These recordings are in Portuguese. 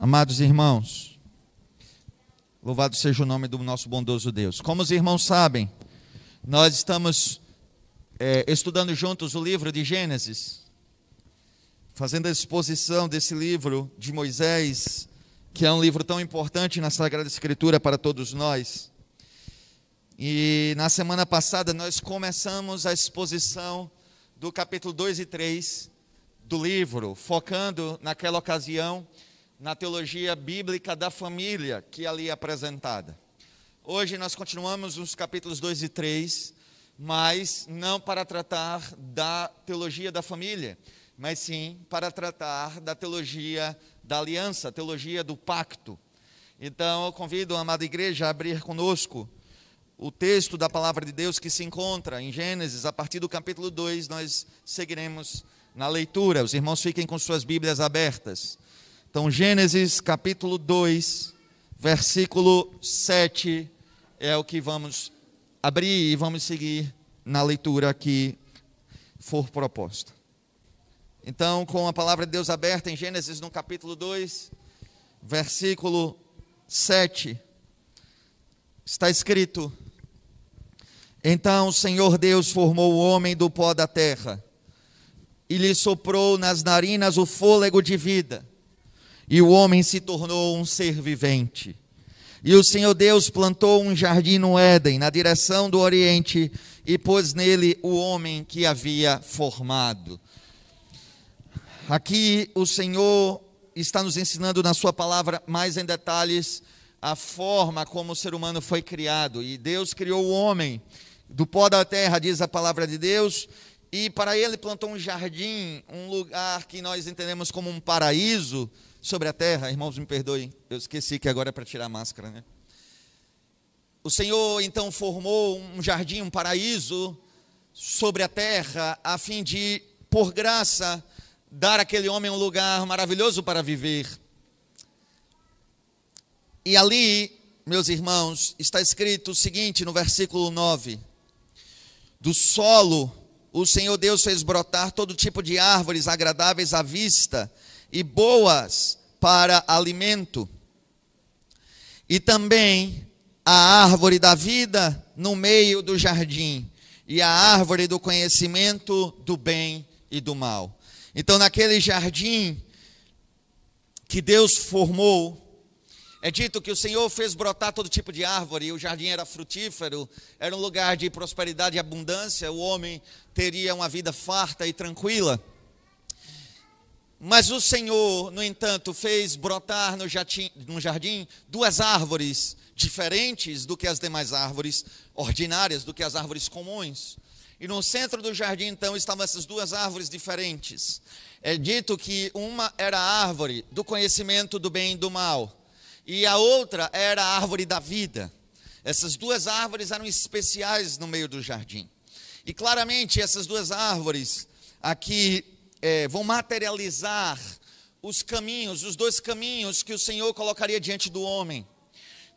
Amados irmãos, louvado seja o nome do nosso bondoso Deus. Como os irmãos sabem, nós estamos é, estudando juntos o livro de Gênesis, fazendo a exposição desse livro de Moisés, que é um livro tão importante na Sagrada Escritura para todos nós. E na semana passada nós começamos a exposição do capítulo 2 e 3 do livro, focando naquela ocasião na teologia bíblica da família que ali é apresentada. Hoje nós continuamos nos capítulos 2 e 3, mas não para tratar da teologia da família, mas sim para tratar da teologia da aliança, teologia do pacto. Então eu convido a amada igreja a abrir conosco o texto da palavra de Deus que se encontra em Gênesis, a partir do capítulo 2, nós seguiremos na leitura. Os irmãos fiquem com suas Bíblias abertas. Então, Gênesis capítulo 2, versículo 7 é o que vamos abrir e vamos seguir na leitura que for proposta. Então, com a palavra de Deus aberta em Gênesis no capítulo 2, versículo 7, está escrito: Então o Senhor Deus formou o homem do pó da terra e lhe soprou nas narinas o fôlego de vida e o homem se tornou um ser vivente. E o Senhor Deus plantou um jardim no Éden, na direção do Oriente, e pôs nele o homem que havia formado. Aqui o Senhor está nos ensinando na Sua palavra mais em detalhes a forma como o ser humano foi criado. E Deus criou o homem do pó da terra, diz a palavra de Deus, e para ele plantou um jardim, um lugar que nós entendemos como um paraíso sobre a terra. Irmãos, me perdoem, eu esqueci que agora é para tirar a máscara, né? O Senhor então formou um jardim, um paraíso sobre a terra, a fim de, por graça, dar àquele homem um lugar maravilhoso para viver. E ali, meus irmãos, está escrito o seguinte no versículo 9: Do solo o Senhor Deus fez brotar todo tipo de árvores agradáveis à vista e boas para alimento. E também a árvore da vida no meio do jardim, e a árvore do conhecimento do bem e do mal. Então, naquele jardim que Deus formou, é dito que o Senhor fez brotar todo tipo de árvore, e o jardim era frutífero, era um lugar de prosperidade e abundância, o homem teria uma vida farta e tranquila. Mas o Senhor, no entanto, fez brotar no jardim, no jardim, duas árvores diferentes do que as demais árvores ordinárias, do que as árvores comuns. E no centro do jardim, então, estavam essas duas árvores diferentes. É dito que uma era a árvore do conhecimento do bem e do mal, e a outra era a árvore da vida. Essas duas árvores eram especiais no meio do jardim. E claramente essas duas árvores aqui é, vão materializar os caminhos, os dois caminhos que o Senhor colocaria diante do homem.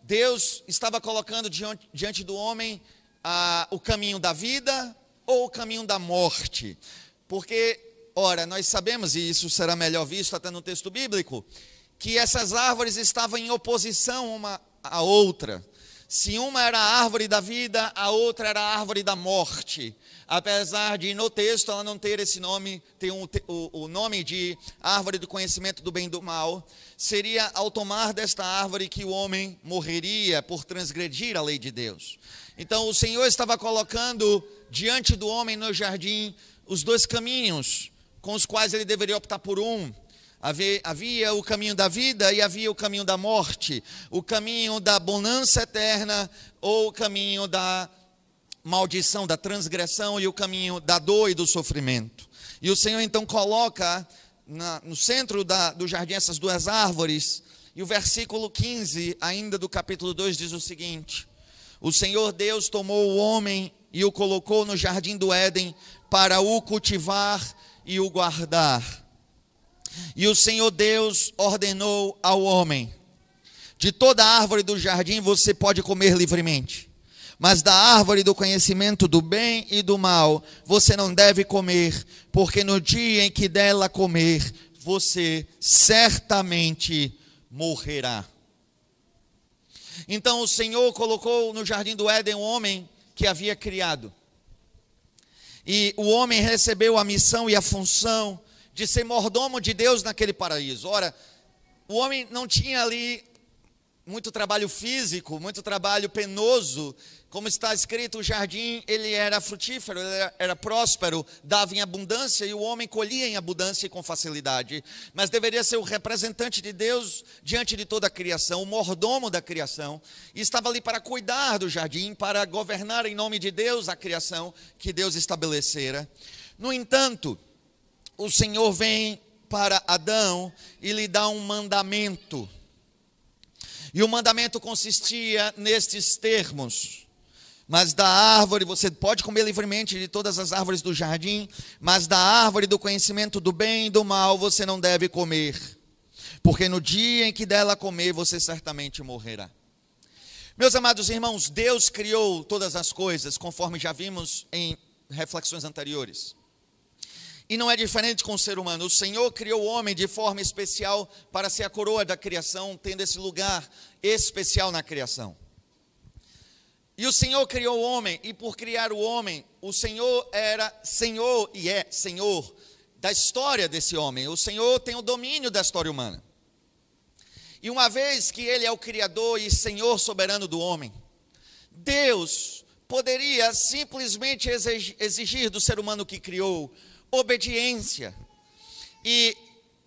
Deus estava colocando diante, diante do homem ah, o caminho da vida ou o caminho da morte. Porque, ora, nós sabemos, e isso será melhor visto até no texto bíblico, que essas árvores estavam em oposição uma à outra. Se uma era a árvore da vida, a outra era a árvore da morte apesar de no texto ela não ter esse nome, ter um, o, o nome de árvore do conhecimento do bem e do mal, seria ao tomar desta árvore que o homem morreria por transgredir a lei de Deus. Então o Senhor estava colocando diante do homem no jardim os dois caminhos com os quais ele deveria optar por um. Havia, havia, o caminho da vida e havia o caminho da morte, o caminho da bonança eterna ou o caminho da maldição, da transgressão e o caminho da dor e do sofrimento. E o Senhor então coloca na, no centro da, do jardim essas duas árvores, e o versículo 15, ainda do capítulo 2, diz o seguinte: O Senhor Deus tomou o homem e o colocou no jardim do Éden para o cultivar e o guardar. E o Senhor Deus ordenou ao homem: De toda árvore do jardim você pode comer livremente mas da árvore do conhecimento do bem e do mal você não deve comer, porque no dia em que dela comer, você certamente morrerá. Então o Senhor colocou no jardim do Éden um homem que havia criado. E o homem recebeu a missão e a função de ser mordomo de Deus naquele paraíso. Ora, o homem não tinha ali muito trabalho físico, muito trabalho penoso. Como está escrito, o jardim ele era frutífero, ele era, era, próspero, dava em abundância e o homem colhia em abundância e com facilidade. Mas deveria ser o representante de Deus diante de toda a criação, o mordomo da criação, e estava ali para cuidar do jardim, para governar em nome de Deus a criação que Deus estabelecera. No entanto, o Senhor vem para Adão e lhe dá um mandamento e o mandamento consistia nestes termos: Mas da árvore, você pode comer livremente de todas as árvores do jardim, mas da árvore do conhecimento do bem e do mal você não deve comer, porque no dia em que dela comer você certamente morrerá. Meus amados irmãos, Deus criou todas as coisas, conforme já vimos em reflexões anteriores. E não é diferente com o ser humano. O Senhor criou o homem de forma especial para ser a coroa da criação, tendo esse lugar especial na criação. E o Senhor criou o homem, e por criar o homem, o Senhor era Senhor e é Senhor da história desse homem. O Senhor tem o domínio da história humana. E uma vez que Ele é o Criador e Senhor soberano do homem, Deus poderia simplesmente exigir do ser humano que criou obediência. E,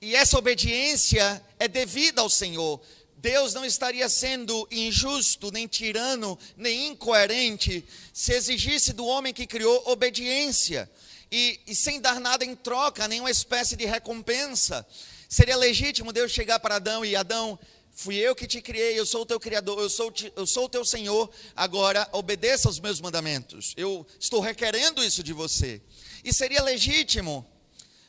e essa obediência é devida ao Senhor. Deus não estaria sendo injusto, nem tirano, nem incoerente, se exigisse do homem que criou obediência, e, e, sem dar nada em troca, nenhuma espécie de recompensa. Seria legítimo Deus chegar para Adão e Adão, fui eu que te criei, eu sou o teu criador, eu sou, eu sou o teu Senhor, agora obedeça aos meus mandamentos. Eu estou requerendo isso de você. E seria legítimo.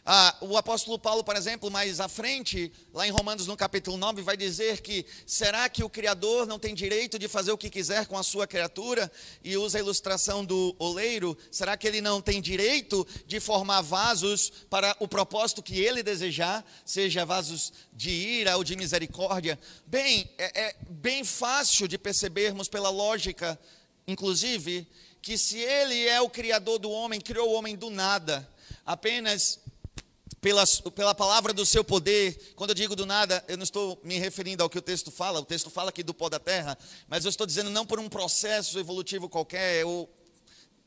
Ah, o apóstolo Paulo, por exemplo, mais à frente, lá em Romanos no capítulo 9, vai dizer que será que o Criador não tem direito de fazer o que quiser com a sua criatura? E usa a ilustração do oleiro. Será que ele não tem direito de formar vasos para o propósito que ele desejar, seja vasos de ira ou de misericórdia? Bem, é, é bem fácil de percebermos pela lógica, inclusive, que se ele é o criador do homem, criou o homem do nada, apenas pela, pela palavra do seu poder, quando eu digo do nada, eu não estou me referindo ao que o texto fala, o texto fala aqui do pó da terra, mas eu estou dizendo não por um processo evolutivo qualquer, ou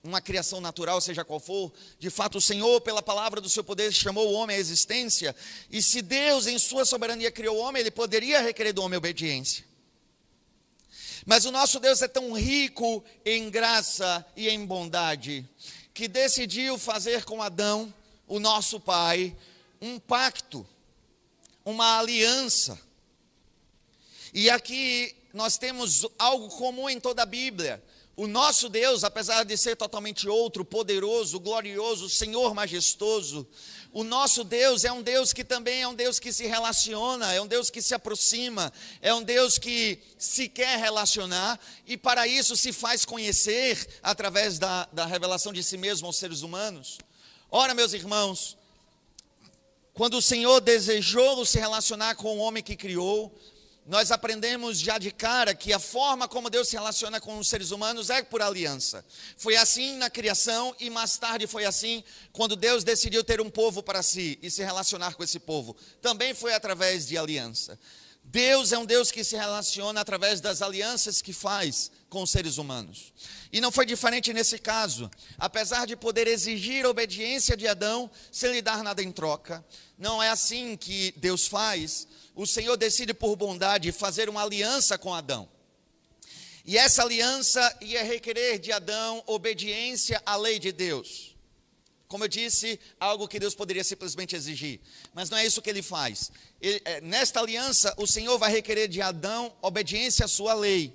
uma criação natural, seja qual for, de fato o Senhor, pela palavra do seu poder, chamou o homem à existência, e se Deus, em sua soberania, criou o homem, ele poderia requerer do homem obediência. Mas o nosso Deus é tão rico em graça e em bondade, que decidiu fazer com Adão, o nosso pai, um pacto, uma aliança. E aqui nós temos algo comum em toda a Bíblia. O nosso Deus, apesar de ser totalmente outro, poderoso, glorioso, Senhor majestoso, o nosso Deus é um Deus que também é um Deus que se relaciona, é um Deus que se aproxima, é um Deus que se quer relacionar e para isso se faz conhecer através da, da revelação de si mesmo aos seres humanos. Ora, meus irmãos, quando o Senhor desejou se relacionar com o homem que criou, nós aprendemos já de cara que a forma como Deus se relaciona com os seres humanos é por aliança. Foi assim na criação e mais tarde foi assim quando Deus decidiu ter um povo para si e se relacionar com esse povo. Também foi através de aliança. Deus é um Deus que se relaciona através das alianças que faz com os seres humanos. E não foi diferente nesse caso. Apesar de poder exigir obediência de Adão sem lhe dar nada em troca, não é assim que Deus faz o Senhor decide por bondade fazer uma aliança com Adão. E essa aliança ia requerer de Adão obediência à lei de Deus. Como eu disse, algo que Deus poderia simplesmente exigir. Mas não é isso que ele faz. Ele, é, nesta aliança, o Senhor vai requerer de Adão obediência à sua lei.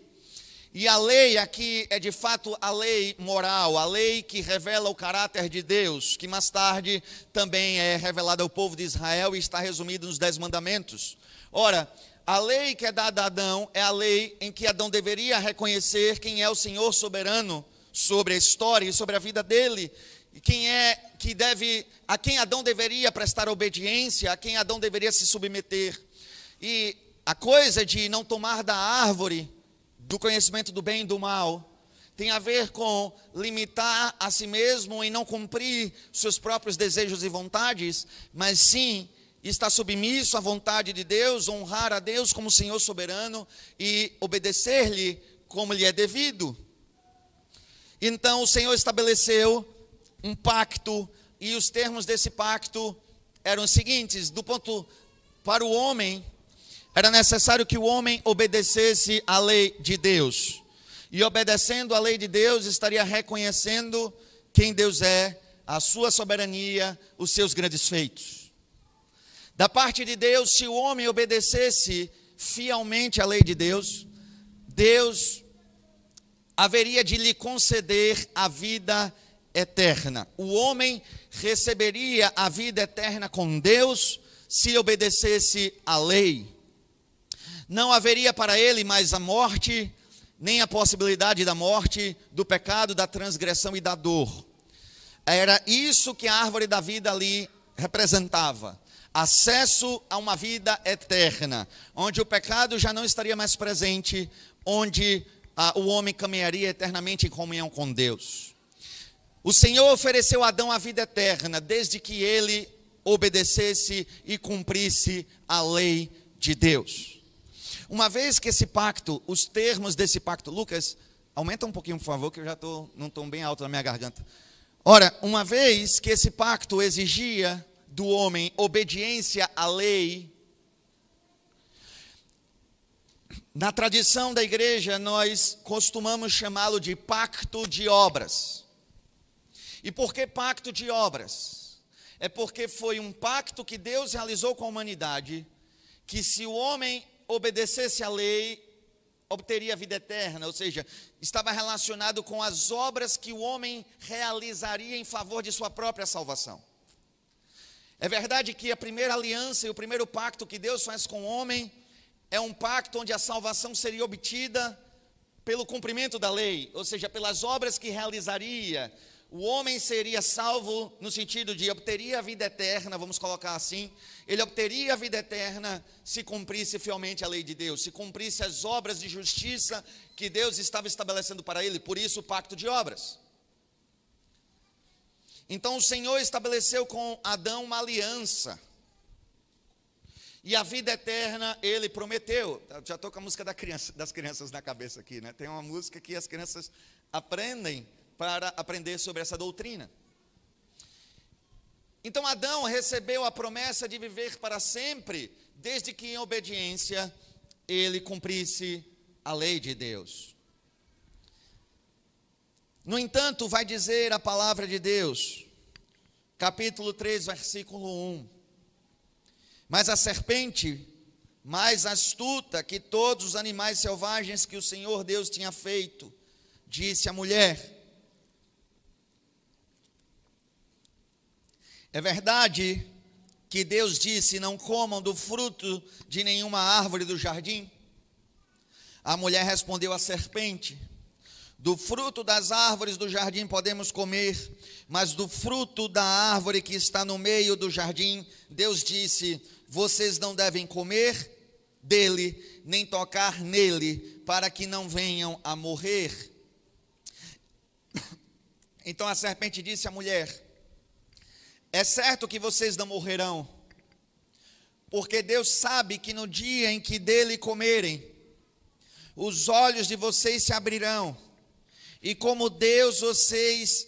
E a lei aqui é de fato a lei moral, a lei que revela o caráter de Deus, que mais tarde também é revelada ao povo de Israel e está resumido nos Dez Mandamentos. Ora, a lei que é dada a Adão é a lei em que Adão deveria reconhecer quem é o Senhor soberano sobre a história e sobre a vida dele, e quem é que deve, a quem Adão deveria prestar obediência, a quem Adão deveria se submeter. E a coisa de não tomar da árvore do conhecimento do bem e do mal tem a ver com limitar a si mesmo e não cumprir seus próprios desejos e vontades, mas sim estar submisso à vontade de Deus, honrar a Deus como Senhor soberano e obedecer-lhe como lhe é devido. Então o Senhor estabeleceu um pacto e os termos desse pacto eram os seguintes: do ponto para o homem, era necessário que o homem obedecesse à lei de Deus. E obedecendo à lei de Deus, estaria reconhecendo quem Deus é, a sua soberania, os seus grandes feitos. Da parte de Deus, se o homem obedecesse fielmente à lei de Deus, Deus haveria de lhe conceder a vida eterna. O homem receberia a vida eterna com Deus se obedecesse à lei. Não haveria para ele mais a morte, nem a possibilidade da morte, do pecado, da transgressão e da dor. Era isso que a árvore da vida ali representava. Acesso a uma vida eterna, onde o pecado já não estaria mais presente, onde ah, o homem caminharia eternamente em comunhão com Deus. O Senhor ofereceu a Adão a vida eterna, desde que ele obedecesse e cumprisse a lei de Deus. Uma vez que esse pacto, os termos desse pacto, Lucas, aumenta um pouquinho, por favor, que eu já estou num tom bem alto na minha garganta. Ora, uma vez que esse pacto exigia do homem obediência à lei, na tradição da igreja nós costumamos chamá-lo de pacto de obras. E por que pacto de obras? É porque foi um pacto que Deus realizou com a humanidade, que se o homem obedecesse à lei, obteria vida eterna, ou seja, estava relacionado com as obras que o homem realizaria em favor de sua própria salvação. É verdade que a primeira aliança e o primeiro pacto que Deus faz com o homem é um pacto onde a salvação seria obtida pelo cumprimento da lei, ou seja, pelas obras que realizaria, o homem seria salvo no sentido de obteria a vida eterna, vamos colocar assim, ele obteria a vida eterna se cumprisse fielmente a lei de Deus, se cumprisse as obras de justiça que Deus estava estabelecendo para ele, por isso o pacto de obras. Então o Senhor estabeleceu com Adão uma aliança. E a vida eterna ele prometeu. Já estou com a música das crianças na cabeça aqui, né? Tem uma música que as crianças aprendem para aprender sobre essa doutrina. Então Adão recebeu a promessa de viver para sempre, desde que em obediência ele cumprisse a lei de Deus. No entanto, vai dizer a palavra de Deus, capítulo 3, versículo 1. Mas a serpente, mais astuta que todos os animais selvagens que o Senhor Deus tinha feito, disse à mulher: É verdade que Deus disse: Não comam do fruto de nenhuma árvore do jardim? A mulher respondeu à serpente: Do fruto das árvores do jardim podemos comer, mas do fruto da árvore que está no meio do jardim, Deus disse: Vocês não devem comer dele, nem tocar nele, para que não venham a morrer. Então a serpente disse à mulher: é certo que vocês não morrerão, porque Deus sabe que no dia em que dele comerem, os olhos de vocês se abrirão, e como Deus vocês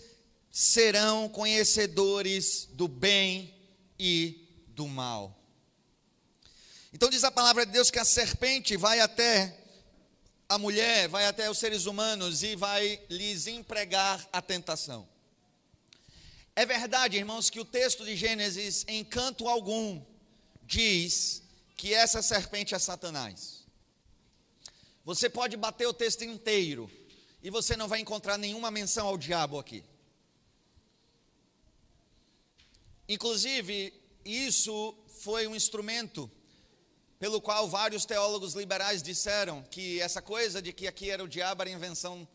serão conhecedores do bem e do mal. Então diz a palavra de Deus que a serpente vai até a mulher, vai até os seres humanos e vai lhes empregar a tentação. É verdade, irmãos, que o texto de Gênesis, em canto algum, diz que essa serpente é Satanás. Você pode bater o texto inteiro e você não vai encontrar nenhuma menção ao diabo aqui. Inclusive, isso foi um instrumento pelo qual vários teólogos liberais disseram que essa coisa de que aqui era o diabo era invenção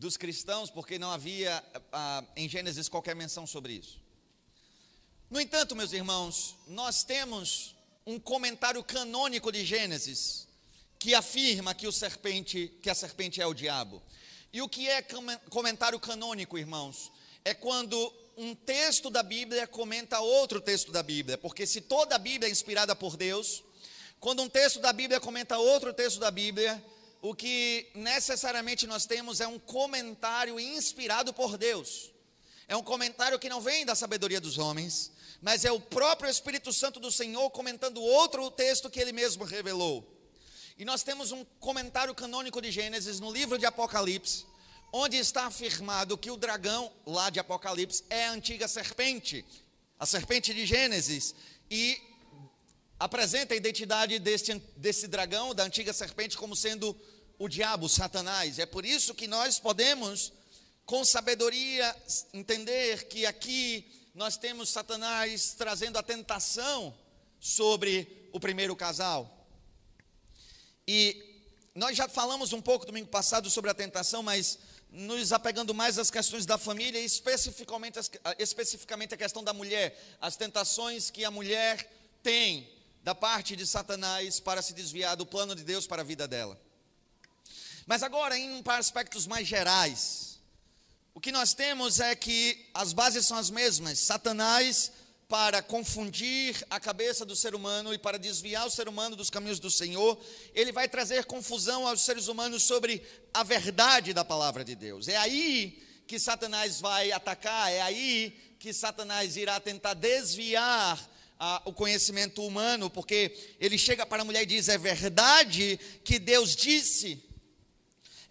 dos cristãos, porque não havia ah, em Gênesis qualquer menção sobre isso. No entanto, meus irmãos, nós temos um comentário canônico de Gênesis que afirma que o serpente, que a serpente é o diabo. E o que é comentário canônico, irmãos? É quando um texto da Bíblia comenta outro texto da Bíblia, porque se toda a Bíblia é inspirada por Deus, quando um texto da Bíblia comenta outro texto da Bíblia, o que necessariamente nós temos é um comentário inspirado por Deus. É um comentário que não vem da sabedoria dos homens, mas é o próprio Espírito Santo do Senhor comentando outro texto que ele mesmo revelou. E nós temos um comentário canônico de Gênesis no livro de Apocalipse, onde está afirmado que o dragão, lá de Apocalipse, é a antiga serpente, a serpente de Gênesis, e apresenta a identidade desse, desse dragão, da antiga serpente, como sendo o diabo, Satanás. É por isso que nós podemos, com sabedoria, entender que aqui nós temos Satanás trazendo a tentação sobre o primeiro casal. E nós já falamos um pouco domingo passado sobre a tentação, mas nos apegando mais às questões da família especificamente, especificamente a questão da mulher, as tentações que a mulher tem da parte de Satanás para se desviar do plano de Deus para a vida dela. Mas agora, para aspectos mais gerais, o que nós temos é que as bases são as mesmas. Satanás, para confundir a cabeça do ser humano e para desviar o ser humano dos caminhos do Senhor, ele vai trazer confusão aos seres humanos sobre a verdade da palavra de Deus. É aí que Satanás vai atacar, é aí que Satanás irá tentar desviar o conhecimento humano, porque ele chega para a mulher e diz: É verdade que Deus disse.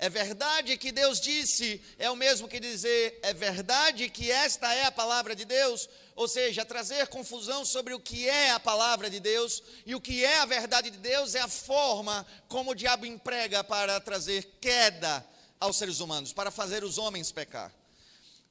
É verdade que Deus disse, é o mesmo que dizer, é verdade que esta é a palavra de Deus, ou seja, trazer confusão sobre o que é a palavra de Deus e o que é a verdade de Deus é a forma como o diabo emprega para trazer queda aos seres humanos, para fazer os homens pecar.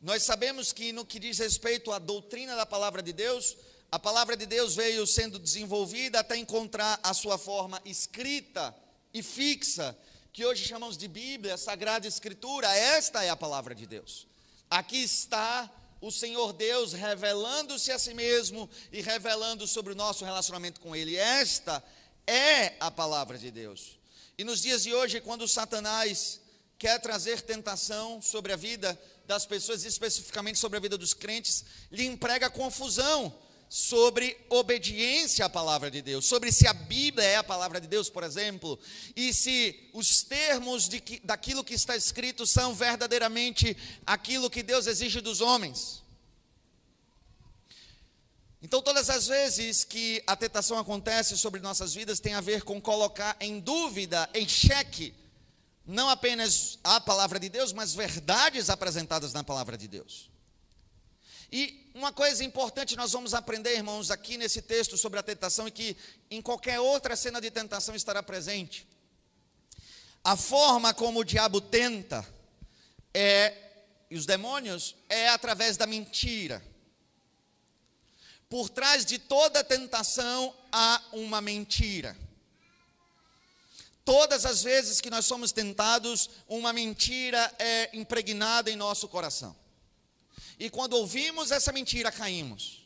Nós sabemos que no que diz respeito à doutrina da palavra de Deus, a palavra de Deus veio sendo desenvolvida até encontrar a sua forma escrita e fixa que hoje chamamos de Bíblia, Sagrada Escritura, esta é a palavra de Deus. Aqui está o Senhor Deus revelando-se a si mesmo e revelando sobre o nosso relacionamento com Ele. Esta é a palavra de Deus. E nos dias de hoje, quando Satanás quer trazer tentação sobre a vida das pessoas, especificamente sobre a vida dos crentes, lhe emprega confusão sobre obediência à palavra de Deus, sobre se a Bíblia é a palavra de Deus, por exemplo, e se os termos de que, daquilo que está escrito são verdadeiramente aquilo que Deus exige dos homens. Então, todas as vezes que a tentação acontece sobre nossas vidas, tem a ver com colocar em dúvida, em xeque, não apenas a palavra de Deus, mas verdades apresentadas na palavra de Deus. E uma coisa importante nós vamos aprender, irmãos, aqui nesse texto sobre a tentação e que em qualquer outra cena de tentação estará presente. A forma como o diabo tenta é e os demônios é através da mentira. Por trás de toda tentação há uma mentira. Todas as vezes que nós somos tentados, uma mentira é impregnada em nosso coração. E quando ouvimos essa mentira, caímos.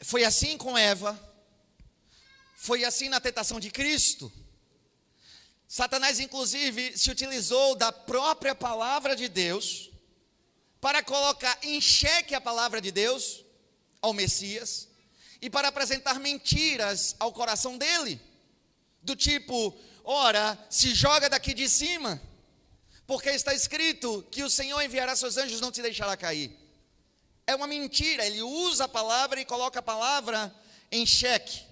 Foi assim com Eva. Foi assim na tentação de Cristo. Satanás, inclusive, se utilizou da própria palavra de Deus para colocar em xeque a palavra de Deus ao Messias e para apresentar mentiras ao coração dele, do tipo: ora, se joga daqui de cima porque está escrito que o Senhor enviará seus anjos, não te deixará cair. É uma mentira, ele usa a palavra e coloca a palavra em xeque,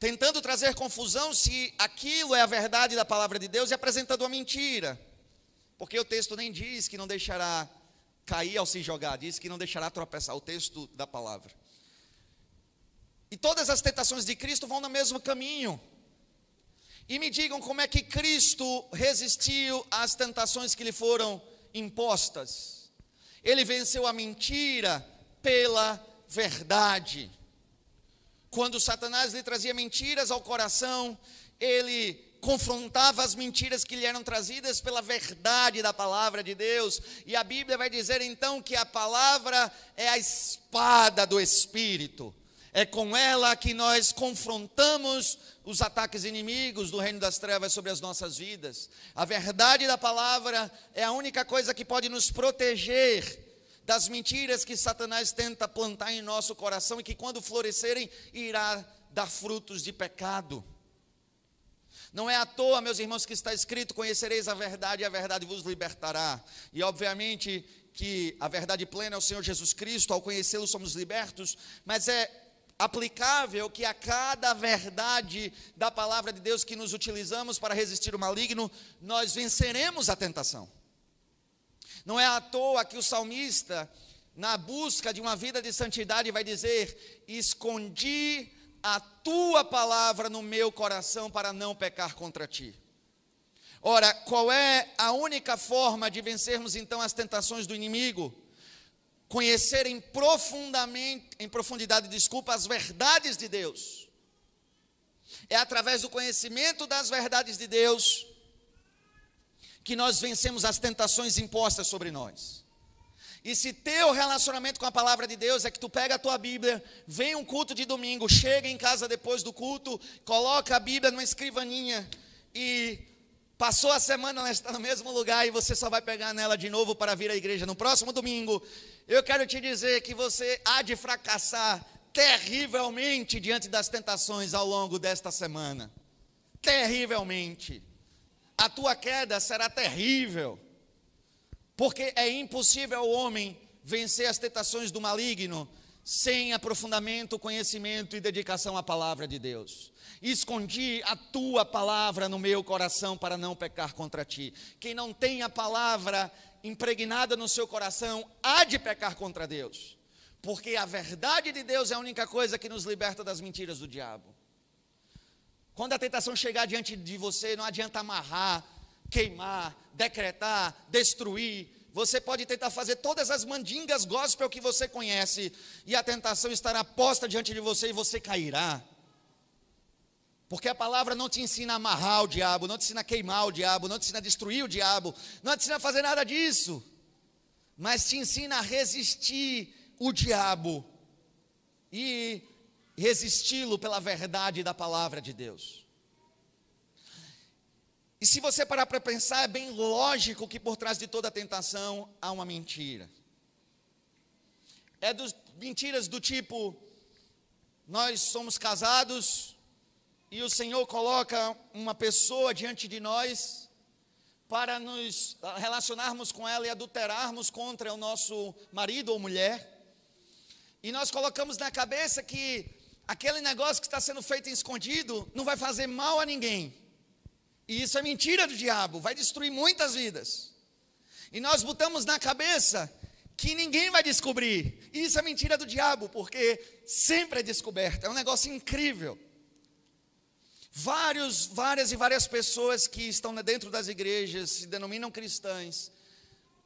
tentando trazer confusão se aquilo é a verdade da palavra de Deus e apresentando uma mentira, porque o texto nem diz que não deixará cair ao se jogar, diz que não deixará tropeçar, o texto da palavra. E todas as tentações de Cristo vão no mesmo caminho. E me digam como é que Cristo resistiu às tentações que lhe foram impostas. Ele venceu a mentira pela verdade. Quando Satanás lhe trazia mentiras ao coração, ele confrontava as mentiras que lhe eram trazidas pela verdade da palavra de Deus. E a Bíblia vai dizer então que a palavra é a espada do Espírito. É com ela que nós confrontamos os ataques inimigos do reino das trevas sobre as nossas vidas. A verdade da palavra é a única coisa que pode nos proteger das mentiras que Satanás tenta plantar em nosso coração e que, quando florescerem, irá dar frutos de pecado. Não é à toa, meus irmãos, que está escrito: Conhecereis a verdade e a verdade vos libertará. E, obviamente, que a verdade plena é o Senhor Jesus Cristo, ao conhecê-lo somos libertos, mas é aplicável que a cada verdade da palavra de Deus que nos utilizamos para resistir o maligno, nós venceremos a tentação. Não é à toa que o salmista, na busca de uma vida de santidade, vai dizer: Escondi a tua palavra no meu coração para não pecar contra ti. Ora, qual é a única forma de vencermos então as tentações do inimigo? Conhecer em profundamente, em profundidade, desculpa, as verdades de Deus. É através do conhecimento das verdades de Deus que nós vencemos as tentações impostas sobre nós. E se teu relacionamento com a palavra de Deus é que tu pega a tua Bíblia, vem um culto de domingo, chega em casa depois do culto, coloca a Bíblia numa escrivaninha e passou a semana, ela está no mesmo lugar e você só vai pegar nela de novo para vir à igreja no próximo domingo. Eu quero te dizer que você há de fracassar terrivelmente diante das tentações ao longo desta semana. Terrivelmente. A tua queda será terrível porque é impossível o homem vencer as tentações do maligno sem aprofundamento, conhecimento e dedicação à palavra de Deus. Escondi a tua palavra no meu coração para não pecar contra ti. Quem não tem a palavra impregnada no seu coração há de pecar contra Deus, porque a verdade de Deus é a única coisa que nos liberta das mentiras do diabo. Quando a tentação chegar diante de você, não adianta amarrar, queimar, decretar, destruir. Você pode tentar fazer todas as mandingas gospel que você conhece, e a tentação estará posta diante de você e você cairá. Porque a palavra não te ensina a amarrar o diabo, não te ensina a queimar o diabo, não te ensina a destruir o diabo, não te ensina a fazer nada disso, mas te ensina a resistir o diabo e resisti-lo pela verdade da palavra de Deus. E se você parar para pensar, é bem lógico que por trás de toda tentação há uma mentira. É dos mentiras do tipo: nós somos casados e o Senhor coloca uma pessoa diante de nós para nos relacionarmos com ela e adulterarmos contra o nosso marido ou mulher. E nós colocamos na cabeça que aquele negócio que está sendo feito em escondido não vai fazer mal a ninguém. E isso é mentira do diabo, vai destruir muitas vidas. E nós botamos na cabeça que ninguém vai descobrir. E isso é mentira do diabo, porque sempre é descoberto. É um negócio incrível. Vários, várias e várias pessoas que estão dentro das igrejas, se denominam cristãs,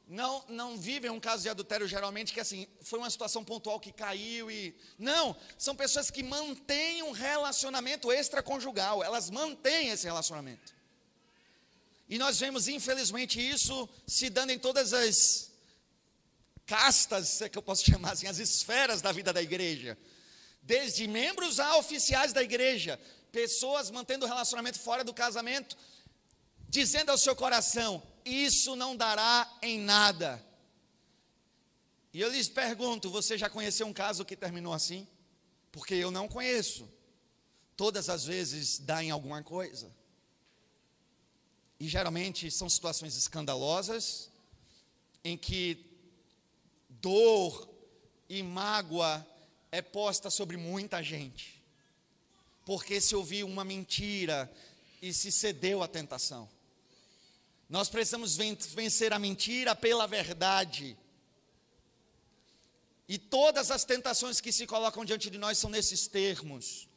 não, não vivem um caso de adultério geralmente que assim, foi uma situação pontual que caiu e não, são pessoas que mantêm um relacionamento extraconjugal, elas mantêm esse relacionamento. E nós vemos, infelizmente, isso se dando em todas as castas, se é que eu posso chamar assim, as esferas da vida da igreja. Desde membros a oficiais da igreja, pessoas mantendo o relacionamento fora do casamento, dizendo ao seu coração: Isso não dará em nada. E eu lhes pergunto: Você já conheceu um caso que terminou assim? Porque eu não conheço. Todas as vezes dá em alguma coisa. E geralmente são situações escandalosas, em que dor e mágoa é posta sobre muita gente, porque se ouviu uma mentira e se cedeu à tentação. Nós precisamos vencer a mentira pela verdade. E todas as tentações que se colocam diante de nós são nesses termos.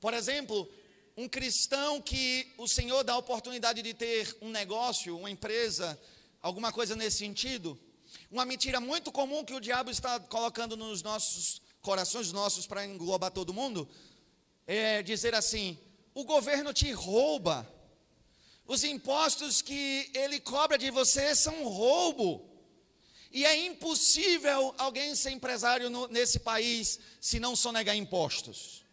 Por exemplo, um cristão que o Senhor dá a oportunidade de ter um negócio, uma empresa, alguma coisa nesse sentido, uma mentira muito comum que o diabo está colocando nos nossos corações nossos para englobar todo mundo, é dizer assim: o governo te rouba, Os impostos que ele cobra de você são roubo. E é impossível alguém ser empresário no, nesse país se não sonegar impostos.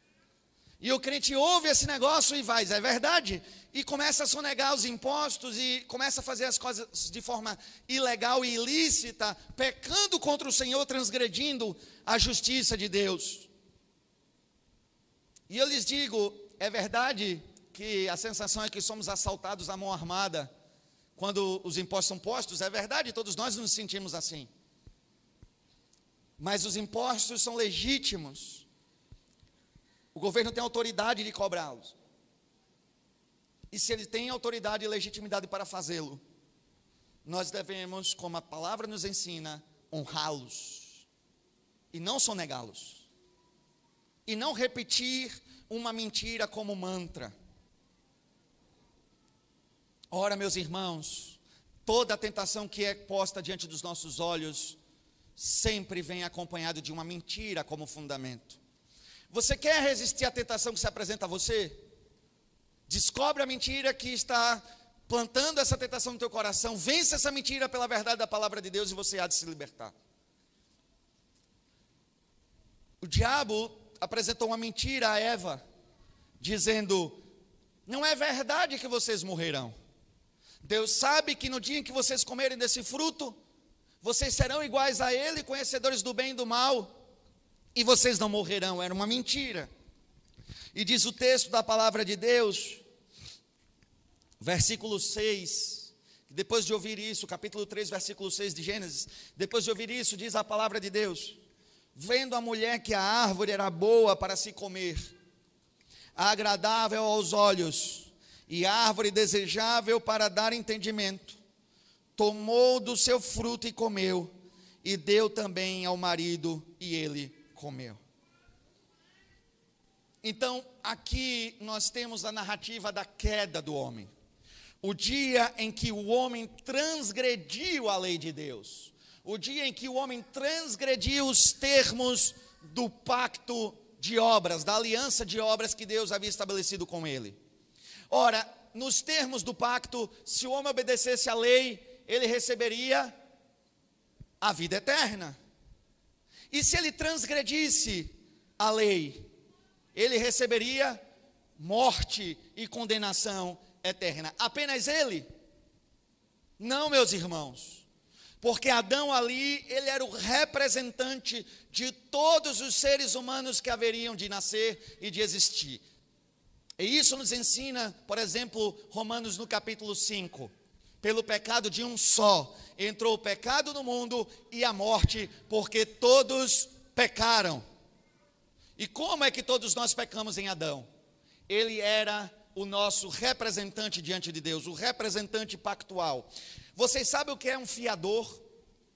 E o crente ouve esse negócio e vai, é verdade? E começa a sonegar os impostos e começa a fazer as coisas de forma ilegal e ilícita, pecando contra o Senhor, transgredindo a justiça de Deus. E eu lhes digo, é verdade que a sensação é que somos assaltados à mão armada quando os impostos são postos, é verdade, todos nós nos sentimos assim. Mas os impostos são legítimos. O governo tem autoridade de cobrá-los. E se ele tem autoridade e legitimidade para fazê-lo, nós devemos, como a palavra nos ensina, honrá-los e não sonegá-los. E não repetir uma mentira como mantra. Ora, meus irmãos, toda tentação que é posta diante dos nossos olhos sempre vem acompanhado de uma mentira como fundamento. Você quer resistir à tentação que se apresenta a você? Descobre a mentira que está plantando essa tentação no teu coração, vence essa mentira pela verdade da palavra de Deus e você há de se libertar. O diabo apresentou uma mentira a Eva, dizendo: Não é verdade que vocês morrerão. Deus sabe que no dia em que vocês comerem desse fruto, vocês serão iguais a Ele, conhecedores do bem e do mal, e vocês não morrerão. Era uma mentira. E diz o texto da palavra de Deus, versículo 6, depois de ouvir isso, capítulo 3, versículo 6 de Gênesis, depois de ouvir isso, diz a palavra de Deus: Vendo a mulher que a árvore era boa para se comer, agradável aos olhos, e árvore desejável para dar entendimento. Tomou do seu fruto e comeu, e deu também ao marido, e ele comeu. Então, aqui nós temos a narrativa da queda do homem. O dia em que o homem transgrediu a lei de Deus. O dia em que o homem transgrediu os termos do pacto de obras, da aliança de obras que Deus havia estabelecido com ele. Ora, nos termos do pacto, se o homem obedecesse à lei, ele receberia a vida eterna. E se ele transgredisse a lei, ele receberia morte e condenação eterna. Apenas ele? Não, meus irmãos. Porque Adão ali, ele era o representante de todos os seres humanos que haveriam de nascer e de existir. E isso nos ensina, por exemplo, Romanos no capítulo 5. Pelo pecado de um só entrou o pecado no mundo e a morte, porque todos pecaram. E como é que todos nós pecamos em Adão? Ele era o nosso representante diante de Deus, o representante pactual. Vocês sabem o que é um fiador?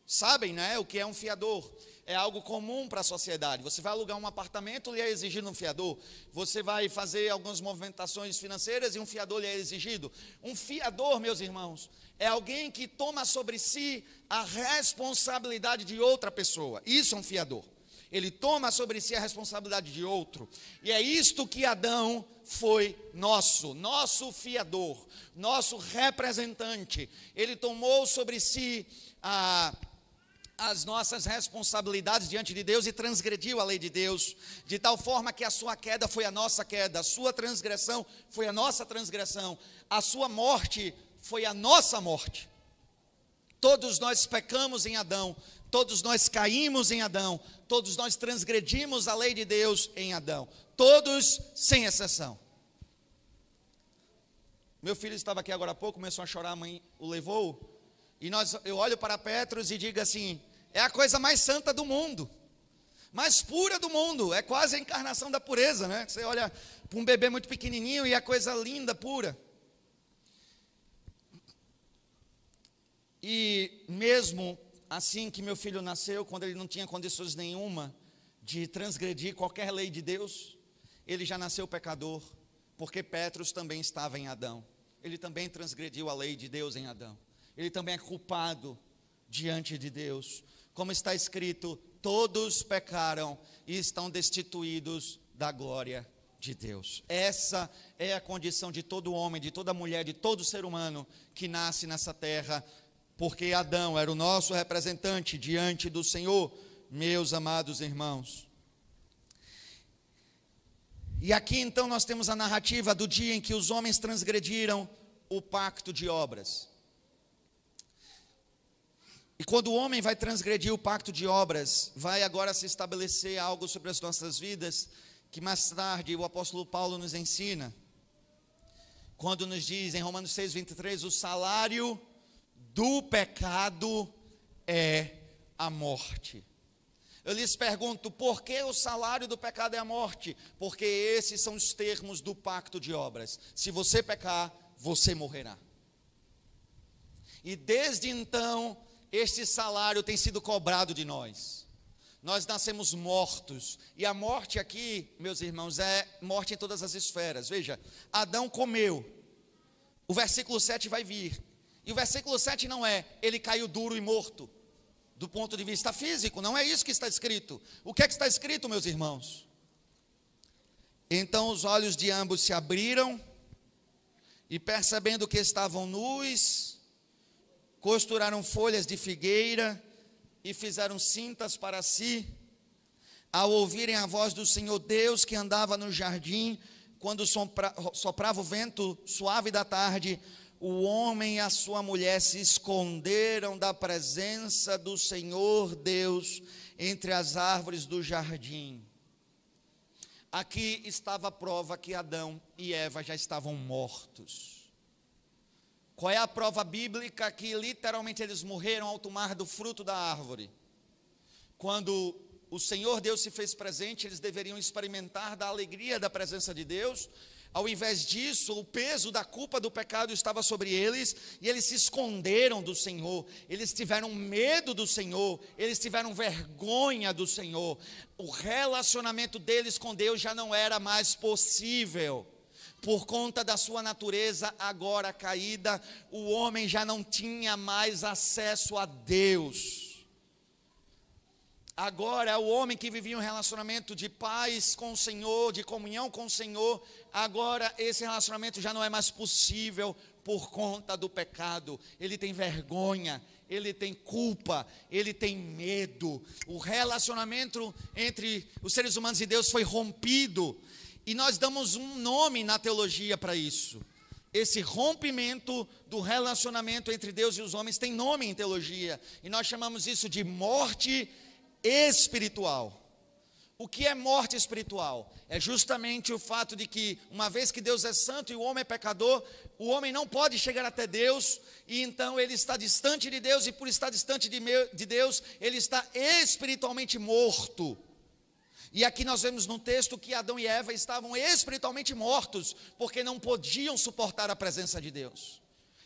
Sabem, né? O que é um fiador? é algo comum para a sociedade. Você vai alugar um apartamento, lhe é exigido um fiador. Você vai fazer algumas movimentações financeiras e um fiador lhe é exigido. Um fiador, meus irmãos, é alguém que toma sobre si a responsabilidade de outra pessoa. Isso é um fiador. Ele toma sobre si a responsabilidade de outro. E é isto que Adão foi nosso, nosso fiador, nosso representante. Ele tomou sobre si a as nossas responsabilidades diante de Deus e transgrediu a lei de Deus, de tal forma que a sua queda foi a nossa queda, a sua transgressão foi a nossa transgressão, a sua morte foi a nossa morte. Todos nós pecamos em Adão, todos nós caímos em Adão, todos nós transgredimos a lei de Deus em Adão, todos sem exceção. Meu filho estava aqui agora há pouco, começou a chorar, a mãe o levou. E nós, eu olho para Petros e digo assim: é a coisa mais santa do mundo, mais pura do mundo, é quase a encarnação da pureza, né? Você olha para um bebê muito pequenininho e é coisa linda, pura. E mesmo assim que meu filho nasceu, quando ele não tinha condições nenhuma de transgredir qualquer lei de Deus, ele já nasceu pecador, porque Petros também estava em Adão. Ele também transgrediu a lei de Deus em Adão. Ele também é culpado diante de Deus como está escrito: todos pecaram e estão destituídos da glória de Deus. Essa é a condição de todo homem, de toda mulher, de todo ser humano que nasce nessa terra, porque Adão era o nosso representante diante do Senhor, meus amados irmãos. E aqui então nós temos a narrativa do dia em que os homens transgrediram o pacto de obras. E quando o homem vai transgredir o pacto de obras, vai agora se estabelecer algo sobre as nossas vidas que mais tarde o apóstolo Paulo nos ensina. Quando nos diz em Romanos 6, 23, o salário do pecado é a morte. Eu lhes pergunto, por que o salário do pecado é a morte? Porque esses são os termos do pacto de obras. Se você pecar, você morrerá. E desde então, este salário tem sido cobrado de nós. Nós nascemos mortos. E a morte aqui, meus irmãos, é morte em todas as esferas. Veja, Adão comeu. O versículo 7 vai vir. E o versículo 7 não é, ele caiu duro e morto do ponto de vista físico, não é isso que está escrito. O que é que está escrito, meus irmãos? Então os olhos de ambos se abriram, e percebendo que estavam nus, costuraram folhas de figueira e fizeram cintas para si. Ao ouvirem a voz do Senhor Deus que andava no jardim, quando soprava o vento suave da tarde, o homem e a sua mulher se esconderam da presença do Senhor Deus entre as árvores do jardim. Aqui estava a prova que Adão e Eva já estavam mortos. Qual é a prova bíblica que literalmente eles morreram ao tomar do fruto da árvore? Quando o Senhor Deus se fez presente, eles deveriam experimentar da alegria da presença de Deus, ao invés disso, o peso da culpa do pecado estava sobre eles e eles se esconderam do Senhor, eles tiveram medo do Senhor, eles tiveram vergonha do Senhor. O relacionamento deles com Deus já não era mais possível. Por conta da sua natureza agora caída, o homem já não tinha mais acesso a Deus. Agora, o homem que vivia um relacionamento de paz com o Senhor, de comunhão com o Senhor, agora esse relacionamento já não é mais possível por conta do pecado. Ele tem vergonha, ele tem culpa, ele tem medo. O relacionamento entre os seres humanos e Deus foi rompido. E nós damos um nome na teologia para isso. Esse rompimento do relacionamento entre Deus e os homens tem nome em teologia. E nós chamamos isso de morte espiritual espiritual. O que é morte espiritual? É justamente o fato de que, uma vez que Deus é santo e o homem é pecador, o homem não pode chegar até Deus, e então ele está distante de Deus, e por estar distante de, de Deus, ele está espiritualmente morto. E aqui nós vemos no texto que Adão e Eva estavam espiritualmente mortos, porque não podiam suportar a presença de Deus.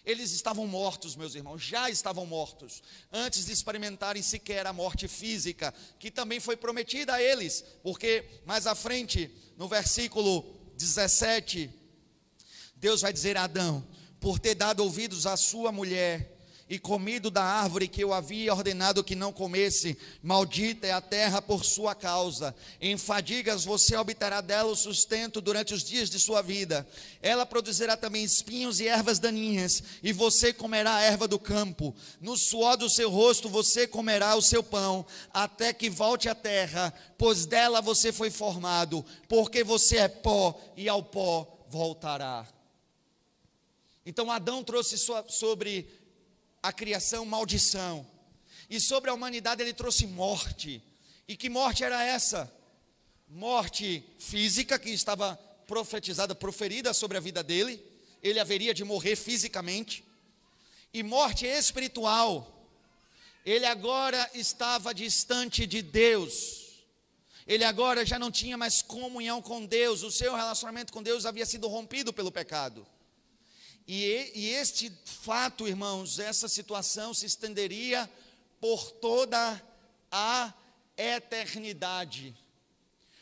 Eles estavam mortos, meus irmãos, já estavam mortos, antes de experimentarem sequer a morte física, que também foi prometida a eles, porque mais à frente, no versículo 17, Deus vai dizer a Adão: por ter dado ouvidos à sua mulher, e comido da árvore que eu havia ordenado que não comesse, maldita é a terra por sua causa. Em fadigas você obterá dela o sustento durante os dias de sua vida. Ela produzirá também espinhos e ervas daninhas, e você comerá a erva do campo. No suor do seu rosto você comerá o seu pão, até que volte à terra, pois dela você foi formado, porque você é pó e ao pó voltará. Então Adão trouxe sobre a criação maldição. E sobre a humanidade ele trouxe morte. E que morte era essa? Morte física que estava profetizada, proferida sobre a vida dele. Ele haveria de morrer fisicamente. E morte espiritual. Ele agora estava distante de Deus. Ele agora já não tinha mais comunhão com Deus. O seu relacionamento com Deus havia sido rompido pelo pecado. E, e este fato, irmãos, essa situação se estenderia por toda a eternidade.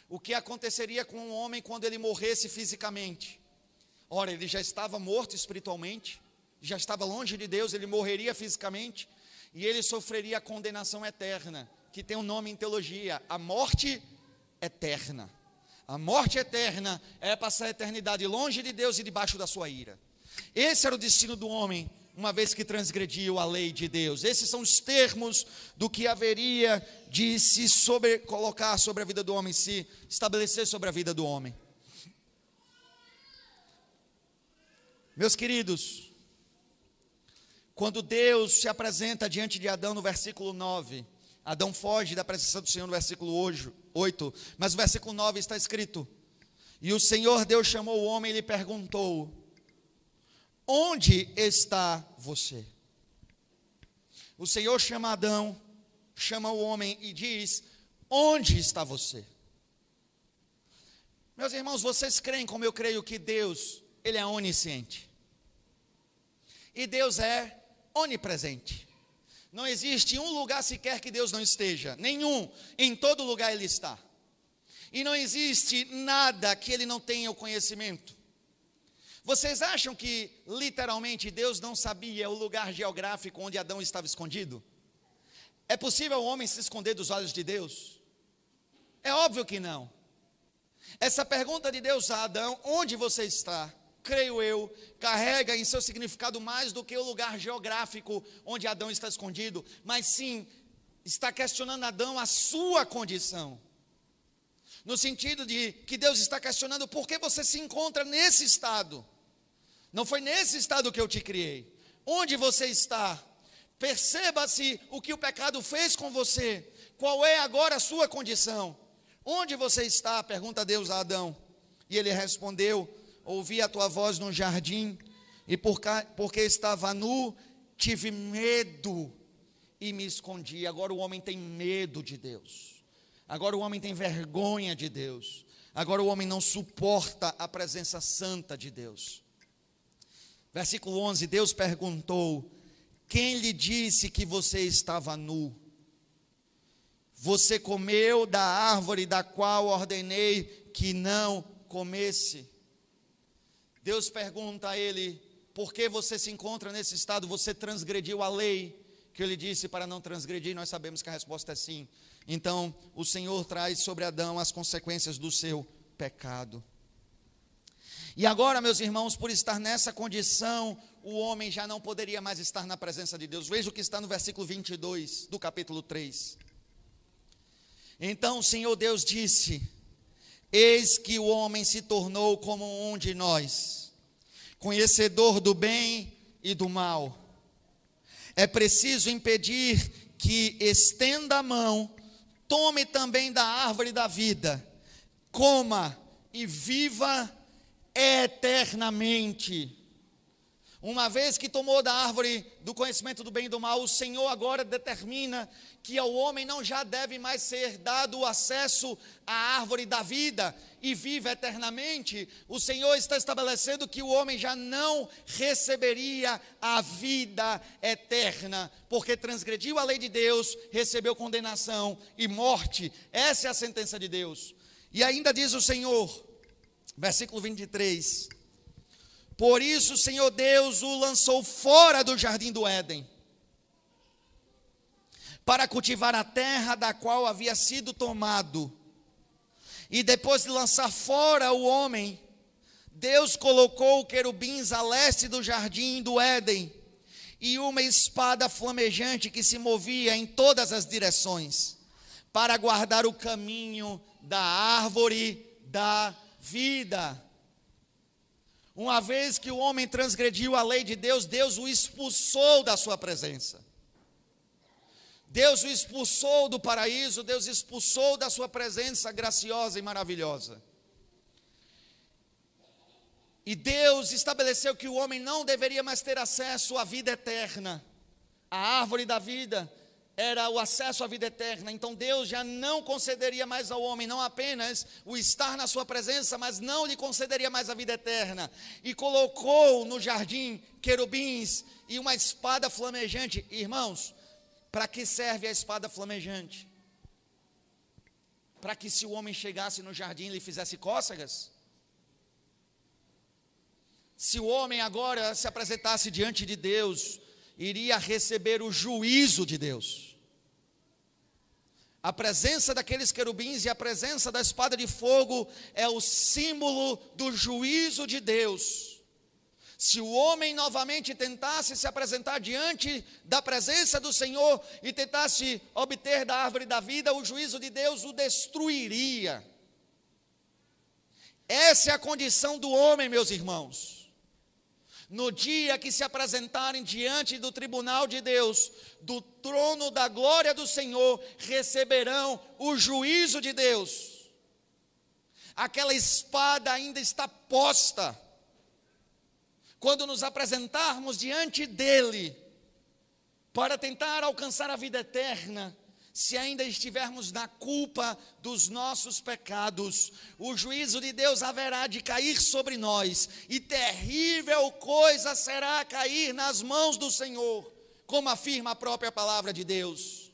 O que aconteceria com um homem quando ele morresse fisicamente? Ora, ele já estava morto espiritualmente, já estava longe de Deus, ele morreria fisicamente e ele sofreria a condenação eterna, que tem um nome em teologia, a morte eterna. A morte eterna é passar a eternidade longe de Deus e debaixo da sua ira. Esse era o destino do homem, uma vez que transgrediu a lei de Deus. Esses são os termos do que haveria de se sobre, colocar sobre a vida do homem, se estabelecer sobre a vida do homem. Meus queridos, quando Deus se apresenta diante de Adão no versículo 9, Adão foge da presença do Senhor no versículo 8, mas no versículo 9 está escrito: E o Senhor Deus chamou o homem e lhe perguntou: Onde está você? O Senhor chama Adão, chama o homem e diz: Onde está você? Meus irmãos, vocês creem como eu creio que Deus, Ele é onisciente. E Deus é onipresente. Não existe um lugar sequer que Deus não esteja, nenhum, em todo lugar Ele está. E não existe nada que Ele não tenha o conhecimento. Vocês acham que literalmente Deus não sabia o lugar geográfico onde Adão estava escondido? É possível o homem se esconder dos olhos de Deus? É óbvio que não. Essa pergunta de Deus a Adão, onde você está? creio eu, carrega em seu significado mais do que o lugar geográfico onde Adão está escondido, mas sim está questionando Adão a sua condição. No sentido de que Deus está questionando por que você se encontra nesse estado. Não foi nesse estado que eu te criei. Onde você está? Perceba-se o que o pecado fez com você. Qual é agora a sua condição? Onde você está? Pergunta Deus a Adão. E ele respondeu: ouvi a tua voz no jardim, e porque estava nu, tive medo e me escondi. Agora o homem tem medo de Deus. Agora o homem tem vergonha de Deus. Agora o homem não suporta a presença santa de Deus. Versículo 11: Deus perguntou: Quem lhe disse que você estava nu? Você comeu da árvore da qual ordenei que não comesse. Deus pergunta a ele: por que você se encontra nesse estado? Você transgrediu a lei que ele disse para não transgredir? Nós sabemos que a resposta é sim. Então, o Senhor traz sobre Adão as consequências do seu pecado. E agora, meus irmãos, por estar nessa condição, o homem já não poderia mais estar na presença de Deus. Veja o que está no versículo 22 do capítulo 3. Então o Senhor Deus disse: Eis que o homem se tornou como um de nós, conhecedor do bem e do mal. É preciso impedir que estenda a mão, tome também da árvore da vida, coma e viva eternamente. Uma vez que tomou da árvore do conhecimento do bem e do mal, o Senhor agora determina que ao homem não já deve mais ser dado o acesso à árvore da vida e vive eternamente. O Senhor está estabelecendo que o homem já não receberia a vida eterna, porque transgrediu a lei de Deus, recebeu condenação e morte. Essa é a sentença de Deus. E ainda diz o Senhor, versículo 23 por isso o Senhor Deus o lançou fora do jardim do Éden, para cultivar a terra da qual havia sido tomado. E depois de lançar fora o homem, Deus colocou querubins a leste do jardim do Éden e uma espada flamejante que se movia em todas as direções, para guardar o caminho da árvore da vida. Uma vez que o homem transgrediu a lei de Deus, Deus o expulsou da sua presença. Deus o expulsou do paraíso, Deus expulsou da sua presença graciosa e maravilhosa. E Deus estabeleceu que o homem não deveria mais ter acesso à vida eterna, à árvore da vida, era o acesso à vida eterna. Então Deus já não concederia mais ao homem não apenas o estar na sua presença, mas não lhe concederia mais a vida eterna. E colocou no jardim querubins e uma espada flamejante. Irmãos, para que serve a espada flamejante? Para que se o homem chegasse no jardim e lhe fizesse cócegas? Se o homem agora se apresentasse diante de Deus, iria receber o juízo de Deus. A presença daqueles querubins e a presença da espada de fogo é o símbolo do juízo de Deus. Se o homem novamente tentasse se apresentar diante da presença do Senhor e tentasse obter da árvore da vida, o juízo de Deus o destruiria. Essa é a condição do homem, meus irmãos no dia que se apresentarem diante do tribunal de Deus, do trono da glória do Senhor, receberão o juízo de Deus. Aquela espada ainda está posta. Quando nos apresentarmos diante dele, para tentar alcançar a vida eterna, se ainda estivermos na culpa dos nossos pecados, o juízo de Deus haverá de cair sobre nós, e terrível coisa será cair nas mãos do Senhor, como afirma a própria palavra de Deus.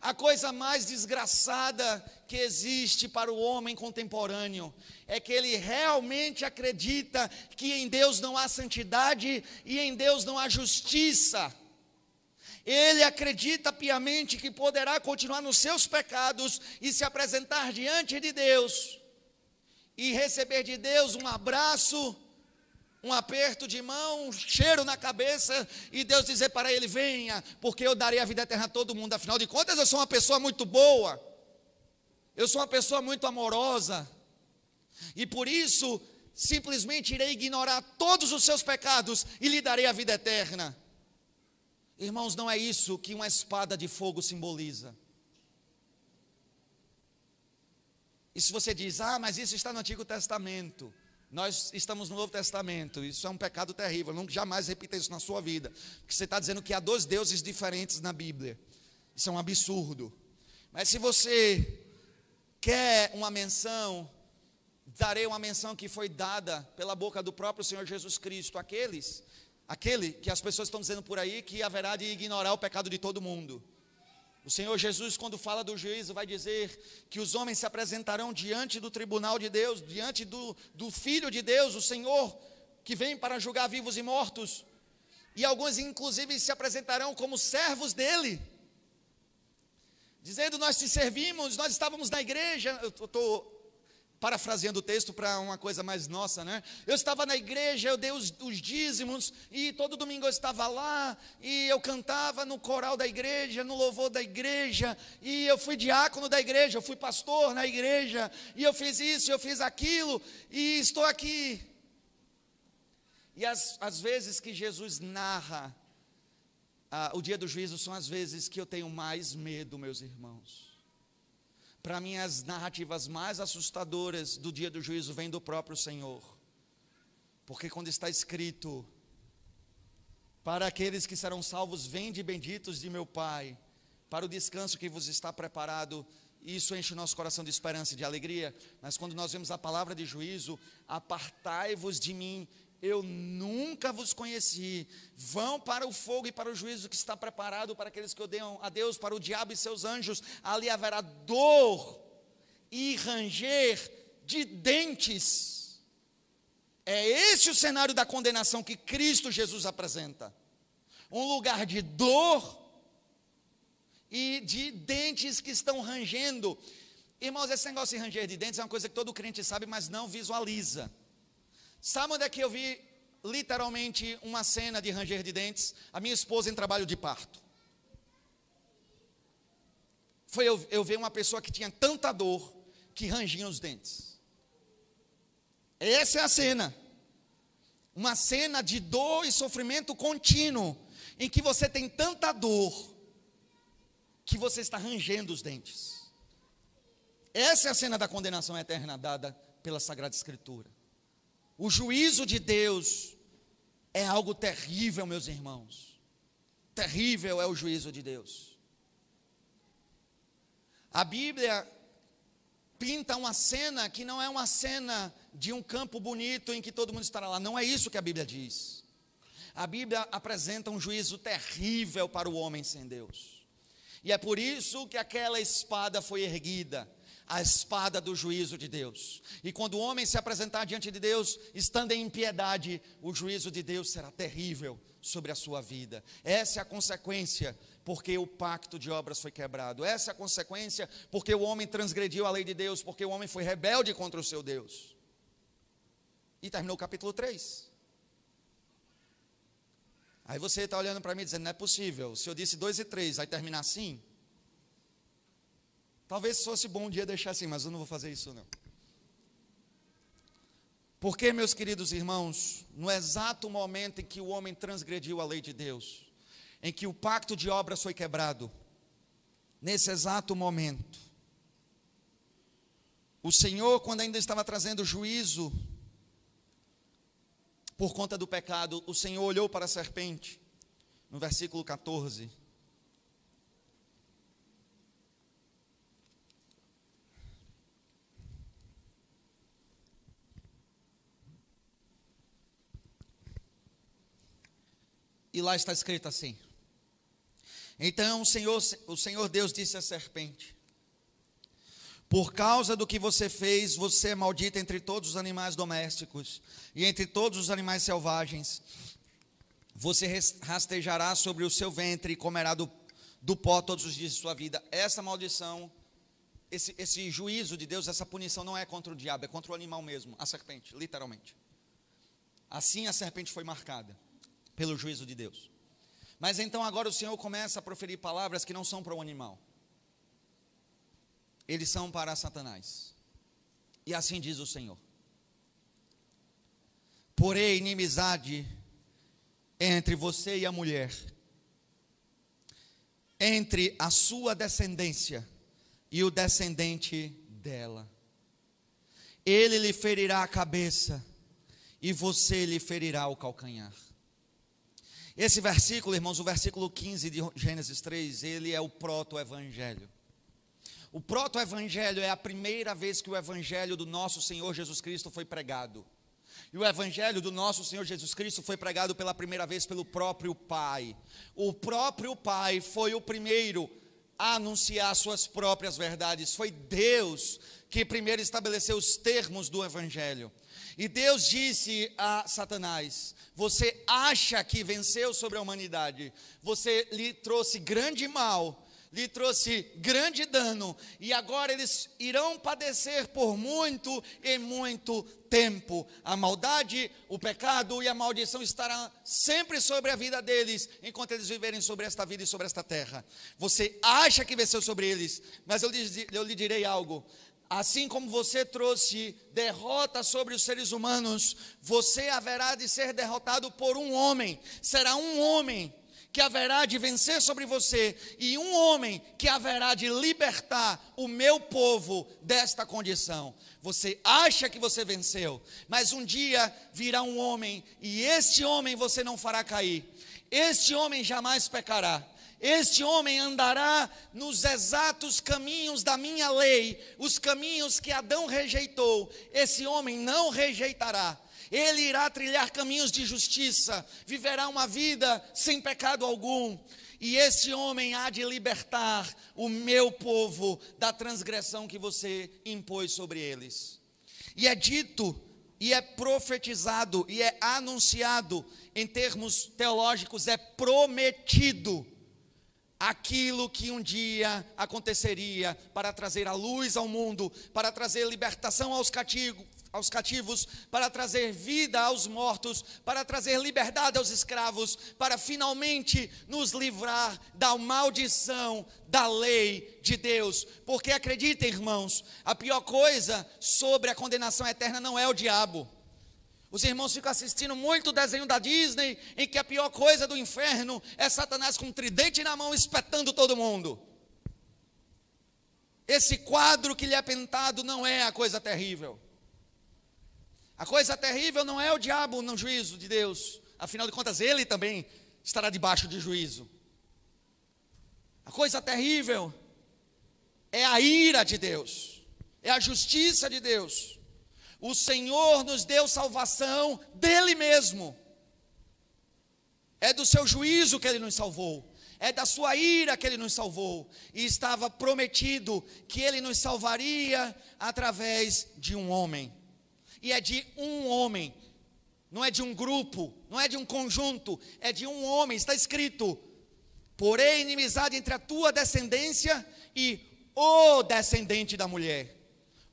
A coisa mais desgraçada que existe para o homem contemporâneo é que ele realmente acredita que em Deus não há santidade e em Deus não há justiça ele acredita piamente que poderá continuar nos seus pecados e se apresentar diante de Deus e receber de Deus um abraço, um aperto de mão, um cheiro na cabeça e Deus dizer para ele: Venha, porque eu darei a vida eterna a todo mundo. Afinal de contas, eu sou uma pessoa muito boa, eu sou uma pessoa muito amorosa e por isso simplesmente irei ignorar todos os seus pecados e lhe darei a vida eterna. Irmãos, não é isso que uma espada de fogo simboliza. E se você diz, ah, mas isso está no Antigo Testamento, nós estamos no Novo Testamento, isso é um pecado terrível, não jamais repita isso na sua vida, porque você está dizendo que há dois deuses diferentes na Bíblia, isso é um absurdo. Mas se você quer uma menção, darei uma menção que foi dada pela boca do próprio Senhor Jesus Cristo, aqueles Aquele que as pessoas estão dizendo por aí que haverá de ignorar o pecado de todo mundo. O Senhor Jesus, quando fala do juízo, vai dizer que os homens se apresentarão diante do tribunal de Deus, diante do, do Filho de Deus, o Senhor, que vem para julgar vivos e mortos. E alguns, inclusive, se apresentarão como servos dele, dizendo: Nós te servimos, nós estávamos na igreja. Eu estou parafraseando o texto para uma coisa mais nossa, né? Eu estava na igreja, eu dei os, os, dízimos, e todo domingo eu estava lá, e eu cantava no coral da igreja, no louvor da igreja, e eu fui diácono da igreja, eu fui pastor na igreja, e eu fiz isso, eu fiz aquilo, e estou aqui. E as, as vezes que Jesus narra ah, o dia do juízo são as vezes que eu tenho mais medo, meus irmãos para mim, as narrativas mais assustadoras do dia do juízo vêm do próprio Senhor. Porque quando está escrito, para aqueles que serão salvos, vende benditos de meu Pai, para o descanso que vos está preparado, isso enche o nosso coração de esperança e de alegria. Mas quando nós vemos a palavra de juízo, apartai-vos de mim, eu nunca vos conheci. Vão para o fogo e para o juízo que está preparado para aqueles que odeiam a Deus, para o diabo e seus anjos. Ali haverá dor e ranger de dentes. É esse o cenário da condenação que Cristo Jesus apresenta. Um lugar de dor e de dentes que estão rangendo. Irmãos, esse negócio de ranger de dentes é uma coisa que todo crente sabe, mas não visualiza. Sabe onde é que eu vi literalmente uma cena de ranger de dentes? A minha esposa em trabalho de parto. Foi eu, eu ver uma pessoa que tinha tanta dor que rangia os dentes. Essa é a cena. Uma cena de dor e sofrimento contínuo, em que você tem tanta dor que você está rangendo os dentes. Essa é a cena da condenação eterna dada pela Sagrada Escritura. O juízo de Deus é algo terrível, meus irmãos. Terrível é o juízo de Deus. A Bíblia pinta uma cena que não é uma cena de um campo bonito em que todo mundo estará lá. Não é isso que a Bíblia diz. A Bíblia apresenta um juízo terrível para o homem sem Deus. E é por isso que aquela espada foi erguida. A espada do juízo de Deus. E quando o homem se apresentar diante de Deus, estando em impiedade, o juízo de Deus será terrível sobre a sua vida. Essa é a consequência porque o pacto de obras foi quebrado. Essa é a consequência porque o homem transgrediu a lei de Deus, porque o homem foi rebelde contra o seu Deus. E terminou o capítulo 3. Aí você está olhando para mim dizendo, não é possível. Se eu disse 2 e 3, vai terminar assim? Talvez fosse bom um dia deixar assim, mas eu não vou fazer isso não. Porque, meus queridos irmãos, no exato momento em que o homem transgrediu a lei de Deus, em que o pacto de obras foi quebrado, nesse exato momento, o Senhor, quando ainda estava trazendo juízo por conta do pecado, o Senhor olhou para a serpente, no versículo 14, E lá está escrito assim: Então o Senhor, o Senhor Deus disse à serpente: Por causa do que você fez, você é maldita entre todos os animais domésticos e entre todos os animais selvagens. Você rastejará sobre o seu ventre e comerá do, do pó todos os dias de sua vida. Essa maldição, esse, esse juízo de Deus, essa punição não é contra o diabo, é contra o animal mesmo, a serpente, literalmente. Assim a serpente foi marcada pelo juízo de Deus. Mas então agora o Senhor começa a proferir palavras que não são para o animal. Eles são para Satanás. E assim diz o Senhor: Porém, inimizade entre você e a mulher, entre a sua descendência e o descendente dela. Ele lhe ferirá a cabeça e você lhe ferirá o calcanhar. Esse versículo, irmãos, o versículo 15 de Gênesis 3, ele é o proto-evangelho. O proto-evangelho é a primeira vez que o evangelho do nosso Senhor Jesus Cristo foi pregado. E o evangelho do nosso Senhor Jesus Cristo foi pregado pela primeira vez pelo próprio Pai. O próprio Pai foi o primeiro a anunciar suas próprias verdades. Foi Deus que primeiro estabeleceu os termos do evangelho. E Deus disse a Satanás: Você acha que venceu sobre a humanidade, você lhe trouxe grande mal, lhe trouxe grande dano, e agora eles irão padecer por muito e muito tempo. A maldade, o pecado e a maldição estarão sempre sobre a vida deles, enquanto eles viverem sobre esta vida e sobre esta terra. Você acha que venceu sobre eles, mas eu lhe, eu lhe direi algo: Assim como você trouxe derrota sobre os seres humanos, você haverá de ser derrotado por um homem. Será um homem que haverá de vencer sobre você e um homem que haverá de libertar o meu povo desta condição. Você acha que você venceu, mas um dia virá um homem e este homem você não fará cair. Este homem jamais pecará este homem andará nos exatos caminhos da minha lei, os caminhos que Adão rejeitou. Esse homem não rejeitará. Ele irá trilhar caminhos de justiça, viverá uma vida sem pecado algum. E esse homem há de libertar o meu povo da transgressão que você impôs sobre eles. E é dito, e é profetizado, e é anunciado, em termos teológicos, é prometido aquilo que um dia aconteceria para trazer a luz ao mundo, para trazer libertação aos cativos, aos cativos, para trazer vida aos mortos, para trazer liberdade aos escravos, para finalmente nos livrar da maldição da lei de Deus. Porque acreditem, irmãos, a pior coisa sobre a condenação eterna não é o diabo. Os irmãos ficam assistindo muito desenho da Disney, em que a pior coisa do inferno é Satanás com um tridente na mão espetando todo mundo. Esse quadro que lhe é pintado não é a coisa terrível. A coisa terrível não é o diabo no juízo de Deus, afinal de contas, ele também estará debaixo de juízo. A coisa terrível é a ira de Deus, é a justiça de Deus. O Senhor nos deu salvação dele mesmo. É do seu juízo que ele nos salvou. é da sua ira que ele nos salvou, e estava prometido que ele nos salvaria através de um homem. E é de um homem, não é de um grupo, não é de um conjunto, é de um homem. Está escrito: porém, inimizade entre a tua descendência e o descendente da mulher.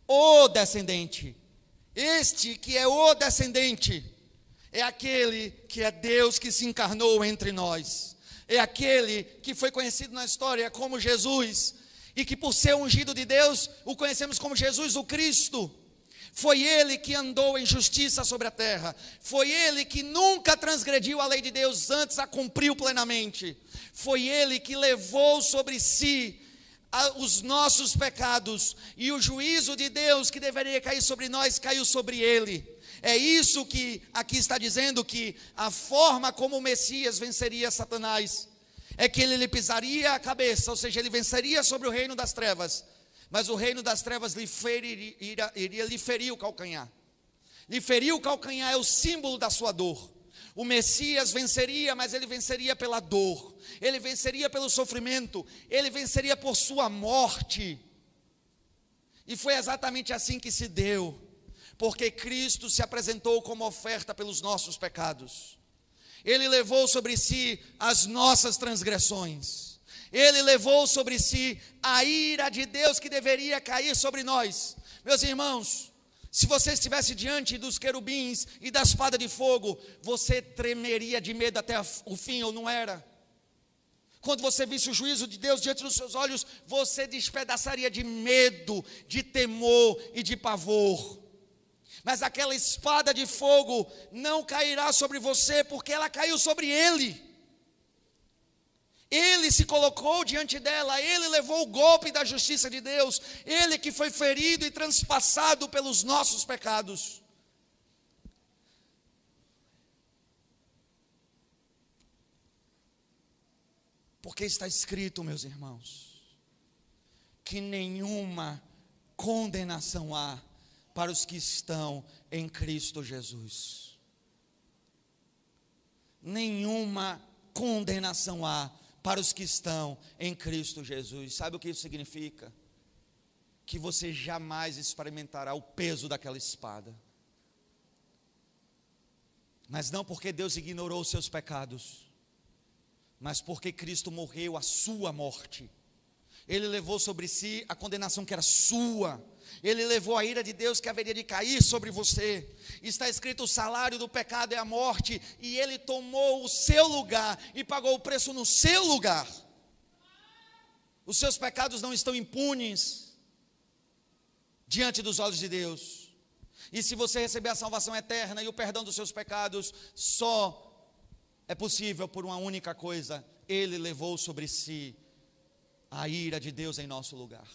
O descendente. Este que é o descendente é aquele que é Deus que se encarnou entre nós. É aquele que foi conhecido na história como Jesus e que por ser ungido de Deus, o conhecemos como Jesus o Cristo. Foi ele que andou em justiça sobre a terra. Foi ele que nunca transgrediu a lei de Deus, antes a cumpriu plenamente. Foi ele que levou sobre si os nossos pecados e o juízo de Deus que deveria cair sobre nós caiu sobre ele. É isso que aqui está dizendo que a forma como o Messias venceria Satanás é que ele lhe pisaria a cabeça, ou seja, ele venceria sobre o reino das trevas, mas o reino das trevas lhe feriria, iria, iria lhe ferir o calcanhar. Lhe ferir o calcanhar é o símbolo da sua dor. O Messias venceria, mas ele venceria pela dor, ele venceria pelo sofrimento, ele venceria por sua morte. E foi exatamente assim que se deu, porque Cristo se apresentou como oferta pelos nossos pecados. Ele levou sobre si as nossas transgressões. Ele levou sobre si a ira de Deus que deveria cair sobre nós. Meus irmãos, se você estivesse diante dos querubins e da espada de fogo, você tremeria de medo até o fim, ou não era? Quando você visse o juízo de Deus diante dos seus olhos, você despedaçaria de medo, de temor e de pavor. Mas aquela espada de fogo não cairá sobre você, porque ela caiu sobre ele. Ele se colocou diante dela, ele levou o golpe da justiça de Deus, ele que foi ferido e transpassado pelos nossos pecados. Porque está escrito, meus irmãos, que nenhuma condenação há para os que estão em Cristo Jesus. Nenhuma condenação há para os que estão em Cristo Jesus. Sabe o que isso significa? Que você jamais experimentará o peso daquela espada. Mas não porque Deus ignorou os seus pecados, mas porque Cristo morreu a sua morte. Ele levou sobre si a condenação que era sua ele levou a ira de Deus que haveria de cair sobre você. Está escrito: o salário do pecado é a morte, e ele tomou o seu lugar e pagou o preço no seu lugar. Os seus pecados não estão impunes diante dos olhos de Deus. E se você receber a salvação eterna e o perdão dos seus pecados, só é possível por uma única coisa: Ele levou sobre si a ira de Deus em nosso lugar.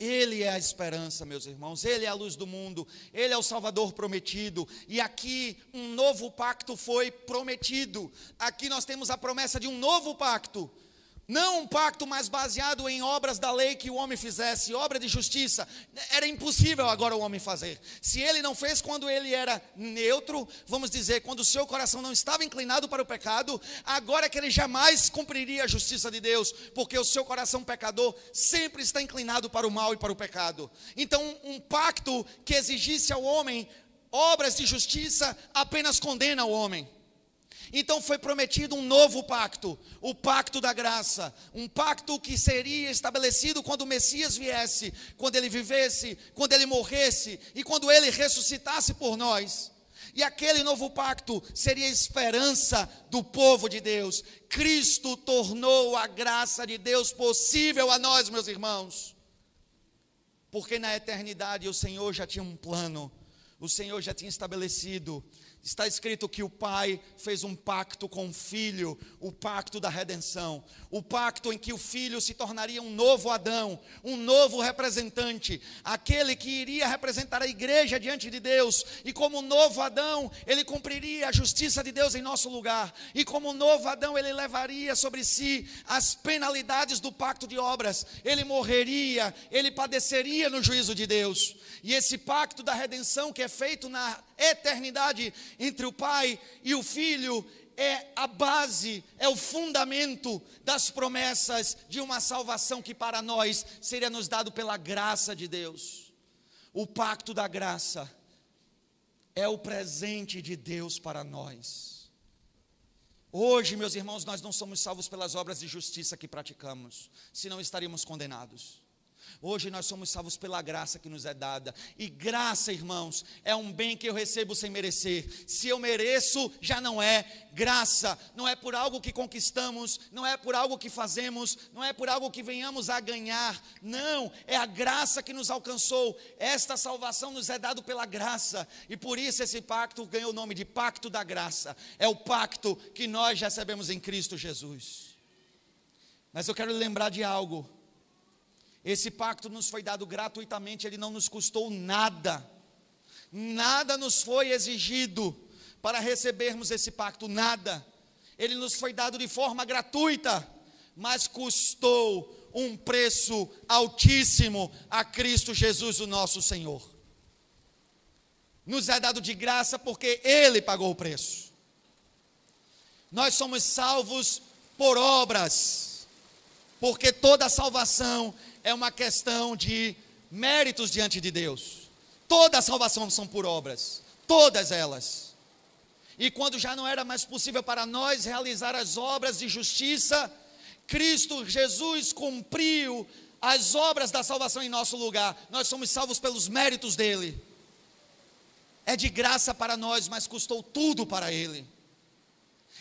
Ele é a esperança, meus irmãos, Ele é a luz do mundo, Ele é o Salvador prometido, e aqui um novo pacto foi prometido. Aqui nós temos a promessa de um novo pacto, não um pacto mais baseado em obras da lei que o homem fizesse, obra de justiça. Era impossível agora o homem fazer. Se ele não fez quando ele era neutro, vamos dizer, quando o seu coração não estava inclinado para o pecado, agora é que ele jamais cumpriria a justiça de Deus, porque o seu coração pecador sempre está inclinado para o mal e para o pecado. Então, um pacto que exigisse ao homem obras de justiça apenas condena o homem. Então foi prometido um novo pacto, o pacto da graça, um pacto que seria estabelecido quando o Messias viesse, quando ele vivesse, quando ele morresse e quando ele ressuscitasse por nós. E aquele novo pacto seria a esperança do povo de Deus. Cristo tornou a graça de Deus possível a nós, meus irmãos. Porque na eternidade o Senhor já tinha um plano, o Senhor já tinha estabelecido Está escrito que o pai fez um pacto com o filho, o pacto da redenção, o pacto em que o filho se tornaria um novo Adão, um novo representante, aquele que iria representar a igreja diante de Deus, e como novo Adão, ele cumpriria a justiça de Deus em nosso lugar, e como novo Adão, ele levaria sobre si as penalidades do pacto de obras, ele morreria, ele padeceria no juízo de Deus, e esse pacto da redenção que é feito na eternidade entre o Pai e o Filho é a base, é o fundamento das promessas de uma salvação que para nós seria nos dado pela graça de Deus. O pacto da graça é o presente de Deus para nós. Hoje, meus irmãos, nós não somos salvos pelas obras de justiça que praticamos, senão estaríamos condenados. Hoje nós somos salvos pela graça que nos é dada. E graça, irmãos, é um bem que eu recebo sem merecer. Se eu mereço, já não é graça. Não é por algo que conquistamos, não é por algo que fazemos, não é por algo que venhamos a ganhar. Não, é a graça que nos alcançou. Esta salvação nos é dado pela graça. E por isso esse pacto ganhou o nome de pacto da graça. É o pacto que nós recebemos em Cristo Jesus. Mas eu quero lembrar de algo esse pacto nos foi dado gratuitamente, ele não nos custou nada. Nada nos foi exigido para recebermos esse pacto, nada. Ele nos foi dado de forma gratuita, mas custou um preço altíssimo a Cristo Jesus, o nosso Senhor. Nos é dado de graça porque Ele pagou o preço. Nós somos salvos por obras, porque toda salvação é uma questão de méritos diante de Deus. Toda a salvação são por obras, todas elas. E quando já não era mais possível para nós realizar as obras de justiça, Cristo Jesus cumpriu as obras da salvação em nosso lugar. Nós somos salvos pelos méritos dele. É de graça para nós, mas custou tudo para ele.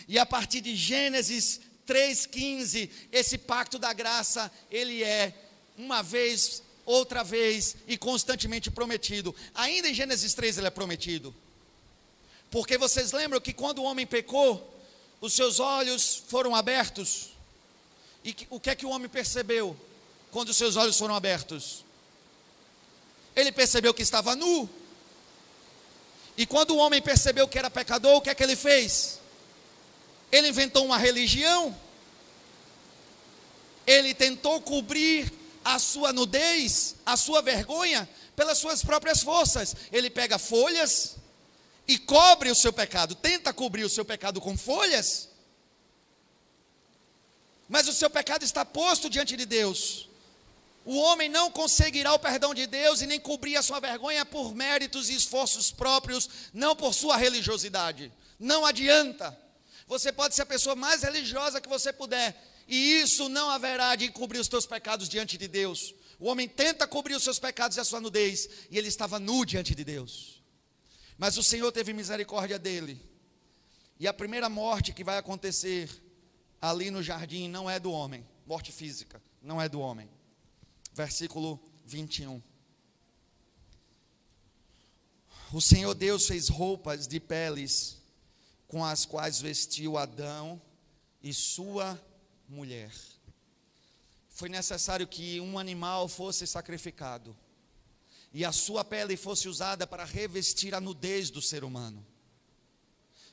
E a partir de Gênesis 3:15, esse pacto da graça, ele é uma vez, outra vez e constantemente prometido. Ainda em Gênesis 3 ele é prometido. Porque vocês lembram que quando o homem pecou, os seus olhos foram abertos. E que, o que é que o homem percebeu quando os seus olhos foram abertos? Ele percebeu que estava nu. E quando o homem percebeu que era pecador, o que é que ele fez? Ele inventou uma religião. Ele tentou cobrir a sua nudez, a sua vergonha, pelas suas próprias forças. Ele pega folhas e cobre o seu pecado, tenta cobrir o seu pecado com folhas, mas o seu pecado está posto diante de Deus. O homem não conseguirá o perdão de Deus e nem cobrir a sua vergonha por méritos e esforços próprios, não por sua religiosidade. Não adianta. Você pode ser a pessoa mais religiosa que você puder, e isso não haverá de cobrir os teus pecados diante de Deus. O homem tenta cobrir os seus pecados e a sua nudez, e ele estava nu diante de Deus. Mas o Senhor teve misericórdia dele. E a primeira morte que vai acontecer ali no jardim não é do homem, morte física, não é do homem. Versículo 21. O Senhor Deus fez roupas de peles com as quais vestiu Adão e sua mulher. Foi necessário que um animal fosse sacrificado e a sua pele fosse usada para revestir a nudez do ser humano.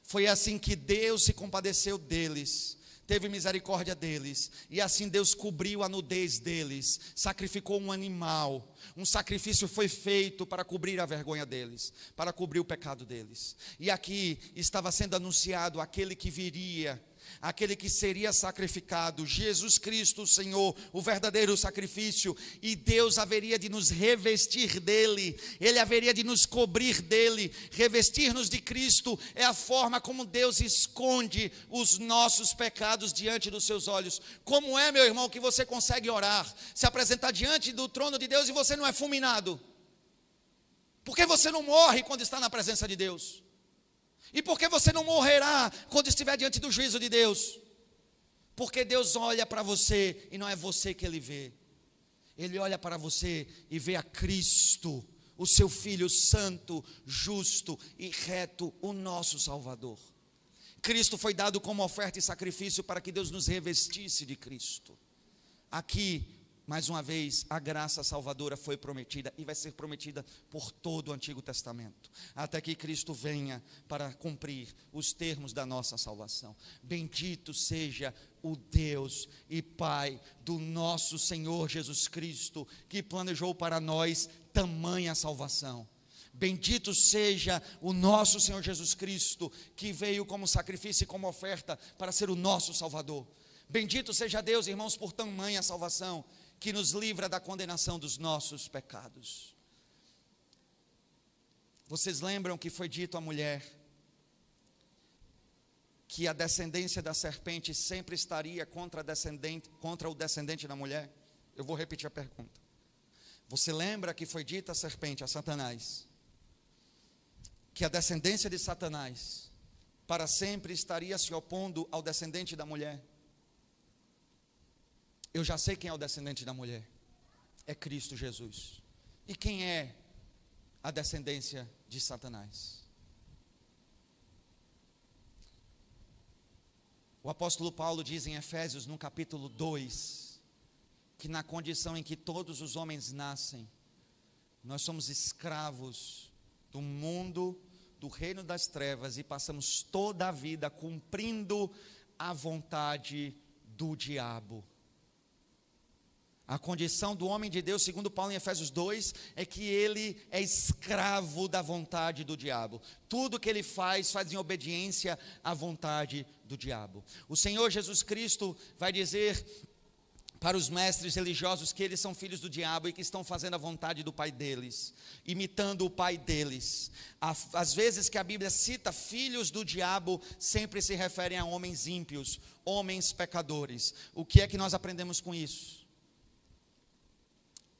Foi assim que Deus se compadeceu deles, teve misericórdia deles, e assim Deus cobriu a nudez deles, sacrificou um animal, um sacrifício foi feito para cobrir a vergonha deles, para cobrir o pecado deles. E aqui estava sendo anunciado aquele que viria aquele que seria sacrificado, Jesus Cristo, o Senhor, o verdadeiro sacrifício, e Deus haveria de nos revestir dele, ele haveria de nos cobrir dele, revestir-nos de Cristo é a forma como Deus esconde os nossos pecados diante dos seus olhos. Como é, meu irmão, que você consegue orar, se apresentar diante do trono de Deus e você não é fulminado? Por que você não morre quando está na presença de Deus? E por que você não morrerá quando estiver diante do juízo de Deus? Porque Deus olha para você e não é você que ele vê. Ele olha para você e vê a Cristo, o seu Filho santo, justo e reto, o nosso Salvador. Cristo foi dado como oferta e sacrifício para que Deus nos revestisse de Cristo. Aqui mais uma vez, a graça salvadora foi prometida e vai ser prometida por todo o Antigo Testamento, até que Cristo venha para cumprir os termos da nossa salvação. Bendito seja o Deus e Pai do nosso Senhor Jesus Cristo, que planejou para nós tamanha salvação. Bendito seja o nosso Senhor Jesus Cristo, que veio como sacrifício e como oferta para ser o nosso Salvador. Bendito seja Deus, irmãos, por tamanha salvação, que nos livra da condenação dos nossos pecados. Vocês lembram que foi dito à mulher que a descendência da serpente sempre estaria contra, contra o descendente da mulher? Eu vou repetir a pergunta. Você lembra que foi dita a serpente, a Satanás, que a descendência de Satanás para sempre estaria se opondo ao descendente da mulher. Eu já sei quem é o descendente da mulher. É Cristo Jesus. E quem é a descendência de Satanás? O apóstolo Paulo diz em Efésios, no capítulo 2, que na condição em que todos os homens nascem, nós somos escravos do mundo do reino das trevas e passamos toda a vida cumprindo a vontade do diabo. A condição do homem de Deus, segundo Paulo em Efésios 2, é que ele é escravo da vontade do diabo. Tudo que ele faz, faz em obediência à vontade do diabo. O Senhor Jesus Cristo vai dizer para os mestres religiosos que eles são filhos do diabo e que estão fazendo a vontade do pai deles, imitando o pai deles. Às vezes que a Bíblia cita filhos do diabo, sempre se referem a homens ímpios, homens pecadores. O que é que nós aprendemos com isso?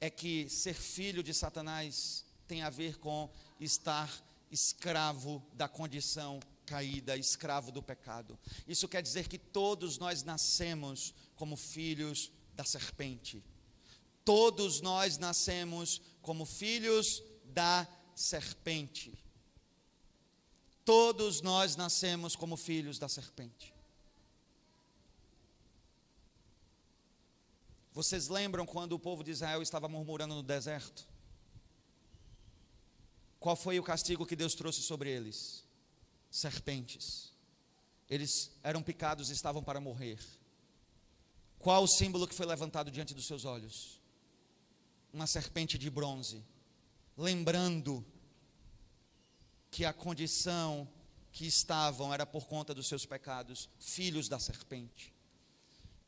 É que ser filho de Satanás tem a ver com estar escravo da condição caída, escravo do pecado. Isso quer dizer que todos nós nascemos como filhos da serpente. Todos nós nascemos como filhos da serpente. Todos nós nascemos como filhos da serpente. Vocês lembram quando o povo de Israel estava murmurando no deserto? Qual foi o castigo que Deus trouxe sobre eles? Serpentes. Eles eram picados e estavam para morrer. Qual o símbolo que foi levantado diante dos seus olhos? Uma serpente de bronze, lembrando que a condição que estavam era por conta dos seus pecados, filhos da serpente.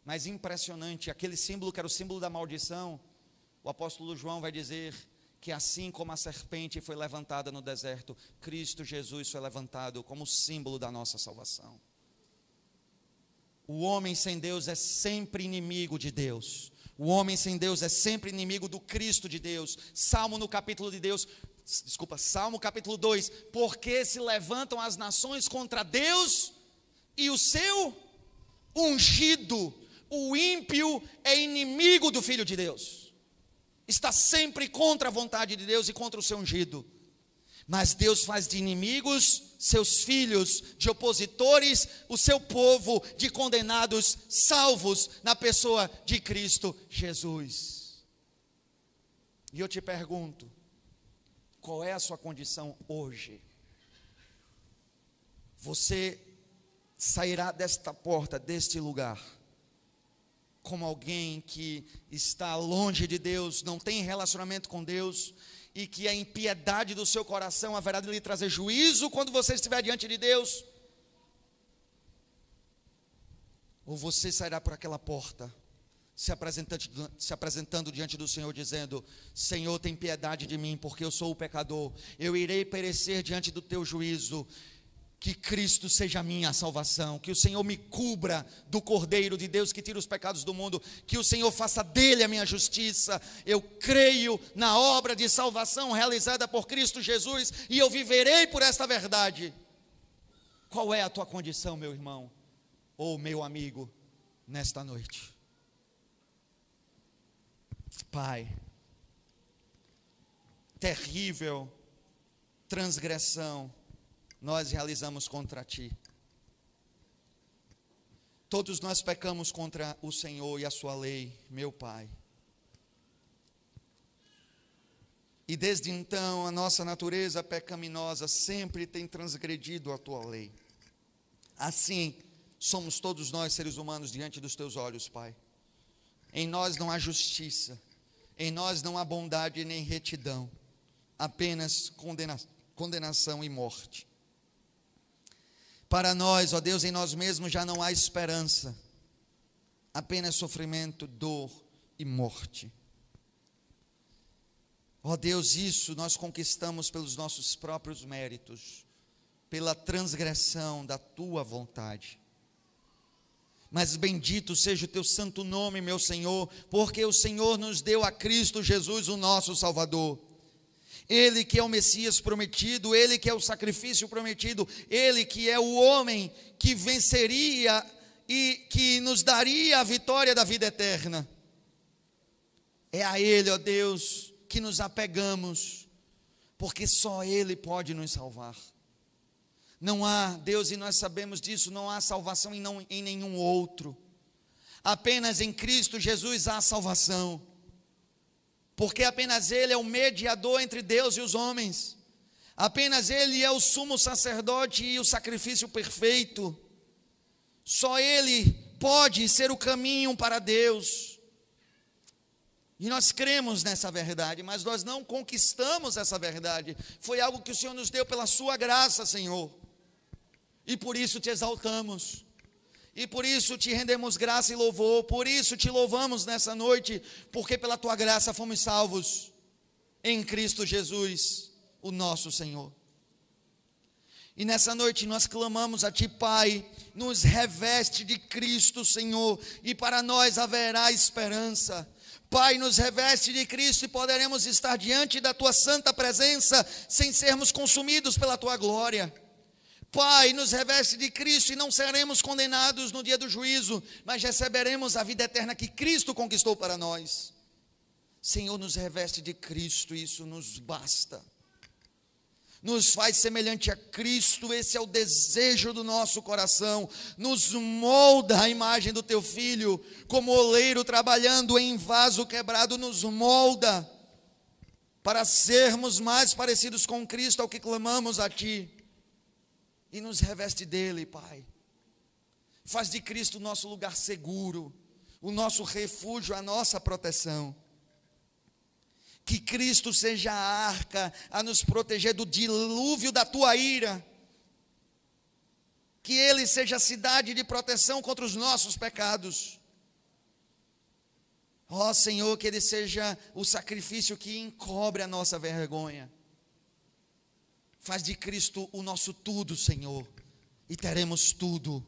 Mas impressionante, aquele símbolo que era o símbolo da maldição, o apóstolo João vai dizer que assim como a serpente foi levantada no deserto, Cristo Jesus foi levantado como símbolo da nossa salvação. O homem sem Deus é sempre inimigo de Deus. O homem sem Deus é sempre inimigo do Cristo de Deus. Salmo no capítulo de Deus, desculpa, Salmo capítulo 2, porque se levantam as nações contra Deus e o seu ungido, o ímpio é inimigo do filho de Deus. Está sempre contra a vontade de Deus e contra o seu ungido. Mas Deus faz de inimigos seus filhos, de opositores, o seu povo, de condenados, salvos na pessoa de Cristo Jesus. E eu te pergunto, qual é a sua condição hoje? Você sairá desta porta, deste lugar, como alguém que está longe de Deus, não tem relacionamento com Deus, e que a impiedade do seu coração haverá de lhe trazer juízo quando você estiver diante de Deus? Ou você sairá por aquela porta, se apresentando, se apresentando diante do Senhor, dizendo: Senhor, tem piedade de mim, porque eu sou o pecador, eu irei perecer diante do teu juízo que Cristo seja a minha salvação, que o Senhor me cubra do Cordeiro de Deus que tira os pecados do mundo, que o Senhor faça dele a minha justiça. Eu creio na obra de salvação realizada por Cristo Jesus e eu viverei por esta verdade. Qual é a tua condição, meu irmão ou meu amigo, nesta noite? Pai, terrível transgressão nós realizamos contra ti. Todos nós pecamos contra o Senhor e a sua lei, meu Pai. E desde então a nossa natureza pecaminosa sempre tem transgredido a tua lei. Assim somos todos nós seres humanos diante dos teus olhos, Pai. Em nós não há justiça, em nós não há bondade nem retidão. apenas condena condenação e morte. Para nós, ó Deus, em nós mesmos já não há esperança, apenas sofrimento, dor e morte. Ó Deus, isso nós conquistamos pelos nossos próprios méritos, pela transgressão da tua vontade. Mas bendito seja o teu santo nome, meu Senhor, porque o Senhor nos deu a Cristo Jesus, o nosso Salvador. Ele que é o Messias prometido, ele que é o sacrifício prometido, ele que é o homem que venceria e que nos daria a vitória da vida eterna. É a ele, ó Deus, que nos apegamos, porque só ele pode nos salvar. Não há, Deus, e nós sabemos disso, não há salvação em, não, em nenhum outro. Apenas em Cristo Jesus há salvação. Porque apenas Ele é o mediador entre Deus e os homens. Apenas Ele é o sumo sacerdote e o sacrifício perfeito. Só Ele pode ser o caminho para Deus. E nós cremos nessa verdade, mas nós não conquistamos essa verdade. Foi algo que o Senhor nos deu pela Sua graça, Senhor e por isso te exaltamos. E por isso te rendemos graça e louvor, por isso te louvamos nessa noite, porque pela tua graça fomos salvos em Cristo Jesus, o nosso Senhor. E nessa noite nós clamamos a Ti, Pai, nos reveste de Cristo, Senhor, e para nós haverá esperança. Pai, nos reveste de Cristo e poderemos estar diante da Tua santa presença sem sermos consumidos pela Tua glória. Pai, nos reveste de Cristo e não seremos condenados no dia do juízo, mas receberemos a vida eterna que Cristo conquistou para nós. Senhor, nos reveste de Cristo, isso nos basta. Nos faz semelhante a Cristo, esse é o desejo do nosso coração. Nos molda a imagem do teu filho, como oleiro trabalhando em vaso quebrado, nos molda para sermos mais parecidos com Cristo, ao que clamamos a ti e nos reveste dele, Pai. Faz de Cristo o nosso lugar seguro, o nosso refúgio, a nossa proteção. Que Cristo seja a arca a nos proteger do dilúvio da tua ira. Que Ele seja a cidade de proteção contra os nossos pecados. Ó oh, Senhor, que Ele seja o sacrifício que encobre a nossa vergonha. Faz de Cristo o nosso tudo, Senhor, e teremos tudo.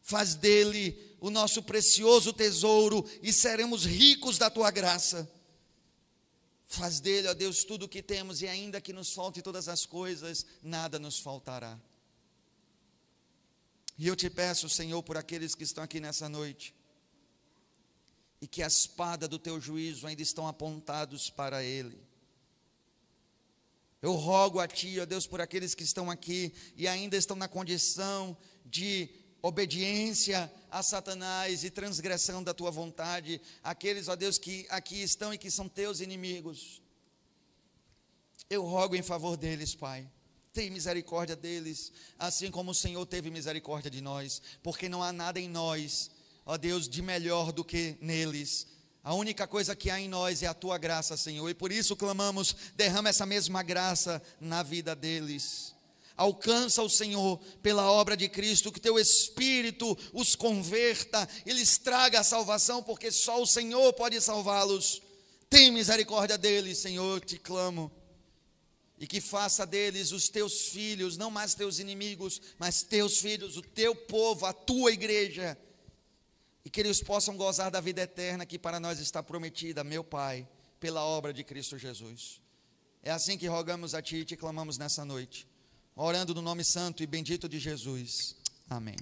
Faz dele o nosso precioso tesouro e seremos ricos da tua graça. Faz dele, ó Deus, tudo o que temos e ainda que nos falte todas as coisas, nada nos faltará. E eu te peço, Senhor, por aqueles que estão aqui nessa noite, e que a espada do teu juízo ainda estão apontados para ele. Eu rogo a Ti, ó Deus, por aqueles que estão aqui e ainda estão na condição de obediência a Satanás e transgressão da Tua vontade, aqueles, ó Deus, que aqui estão e que são Teus inimigos. Eu rogo em favor deles, Pai. Tem misericórdia deles, assim como o Senhor teve misericórdia de nós, porque não há nada em nós, ó Deus, de melhor do que neles a única coisa que há em nós é a tua graça, Senhor, e por isso clamamos: derrama essa mesma graça na vida deles. Alcança o Senhor pela obra de Cristo, que teu Espírito os converta e lhes traga a salvação, porque só o Senhor pode salvá-los. Tem misericórdia deles, Senhor, te clamo. E que faça deles os teus filhos, não mais teus inimigos, mas teus filhos, o teu povo, a tua igreja e que eles possam gozar da vida eterna que para nós está prometida, meu Pai, pela obra de Cristo Jesus. É assim que rogamos a Ti e te clamamos nessa noite, orando no nome santo e bendito de Jesus. Amém.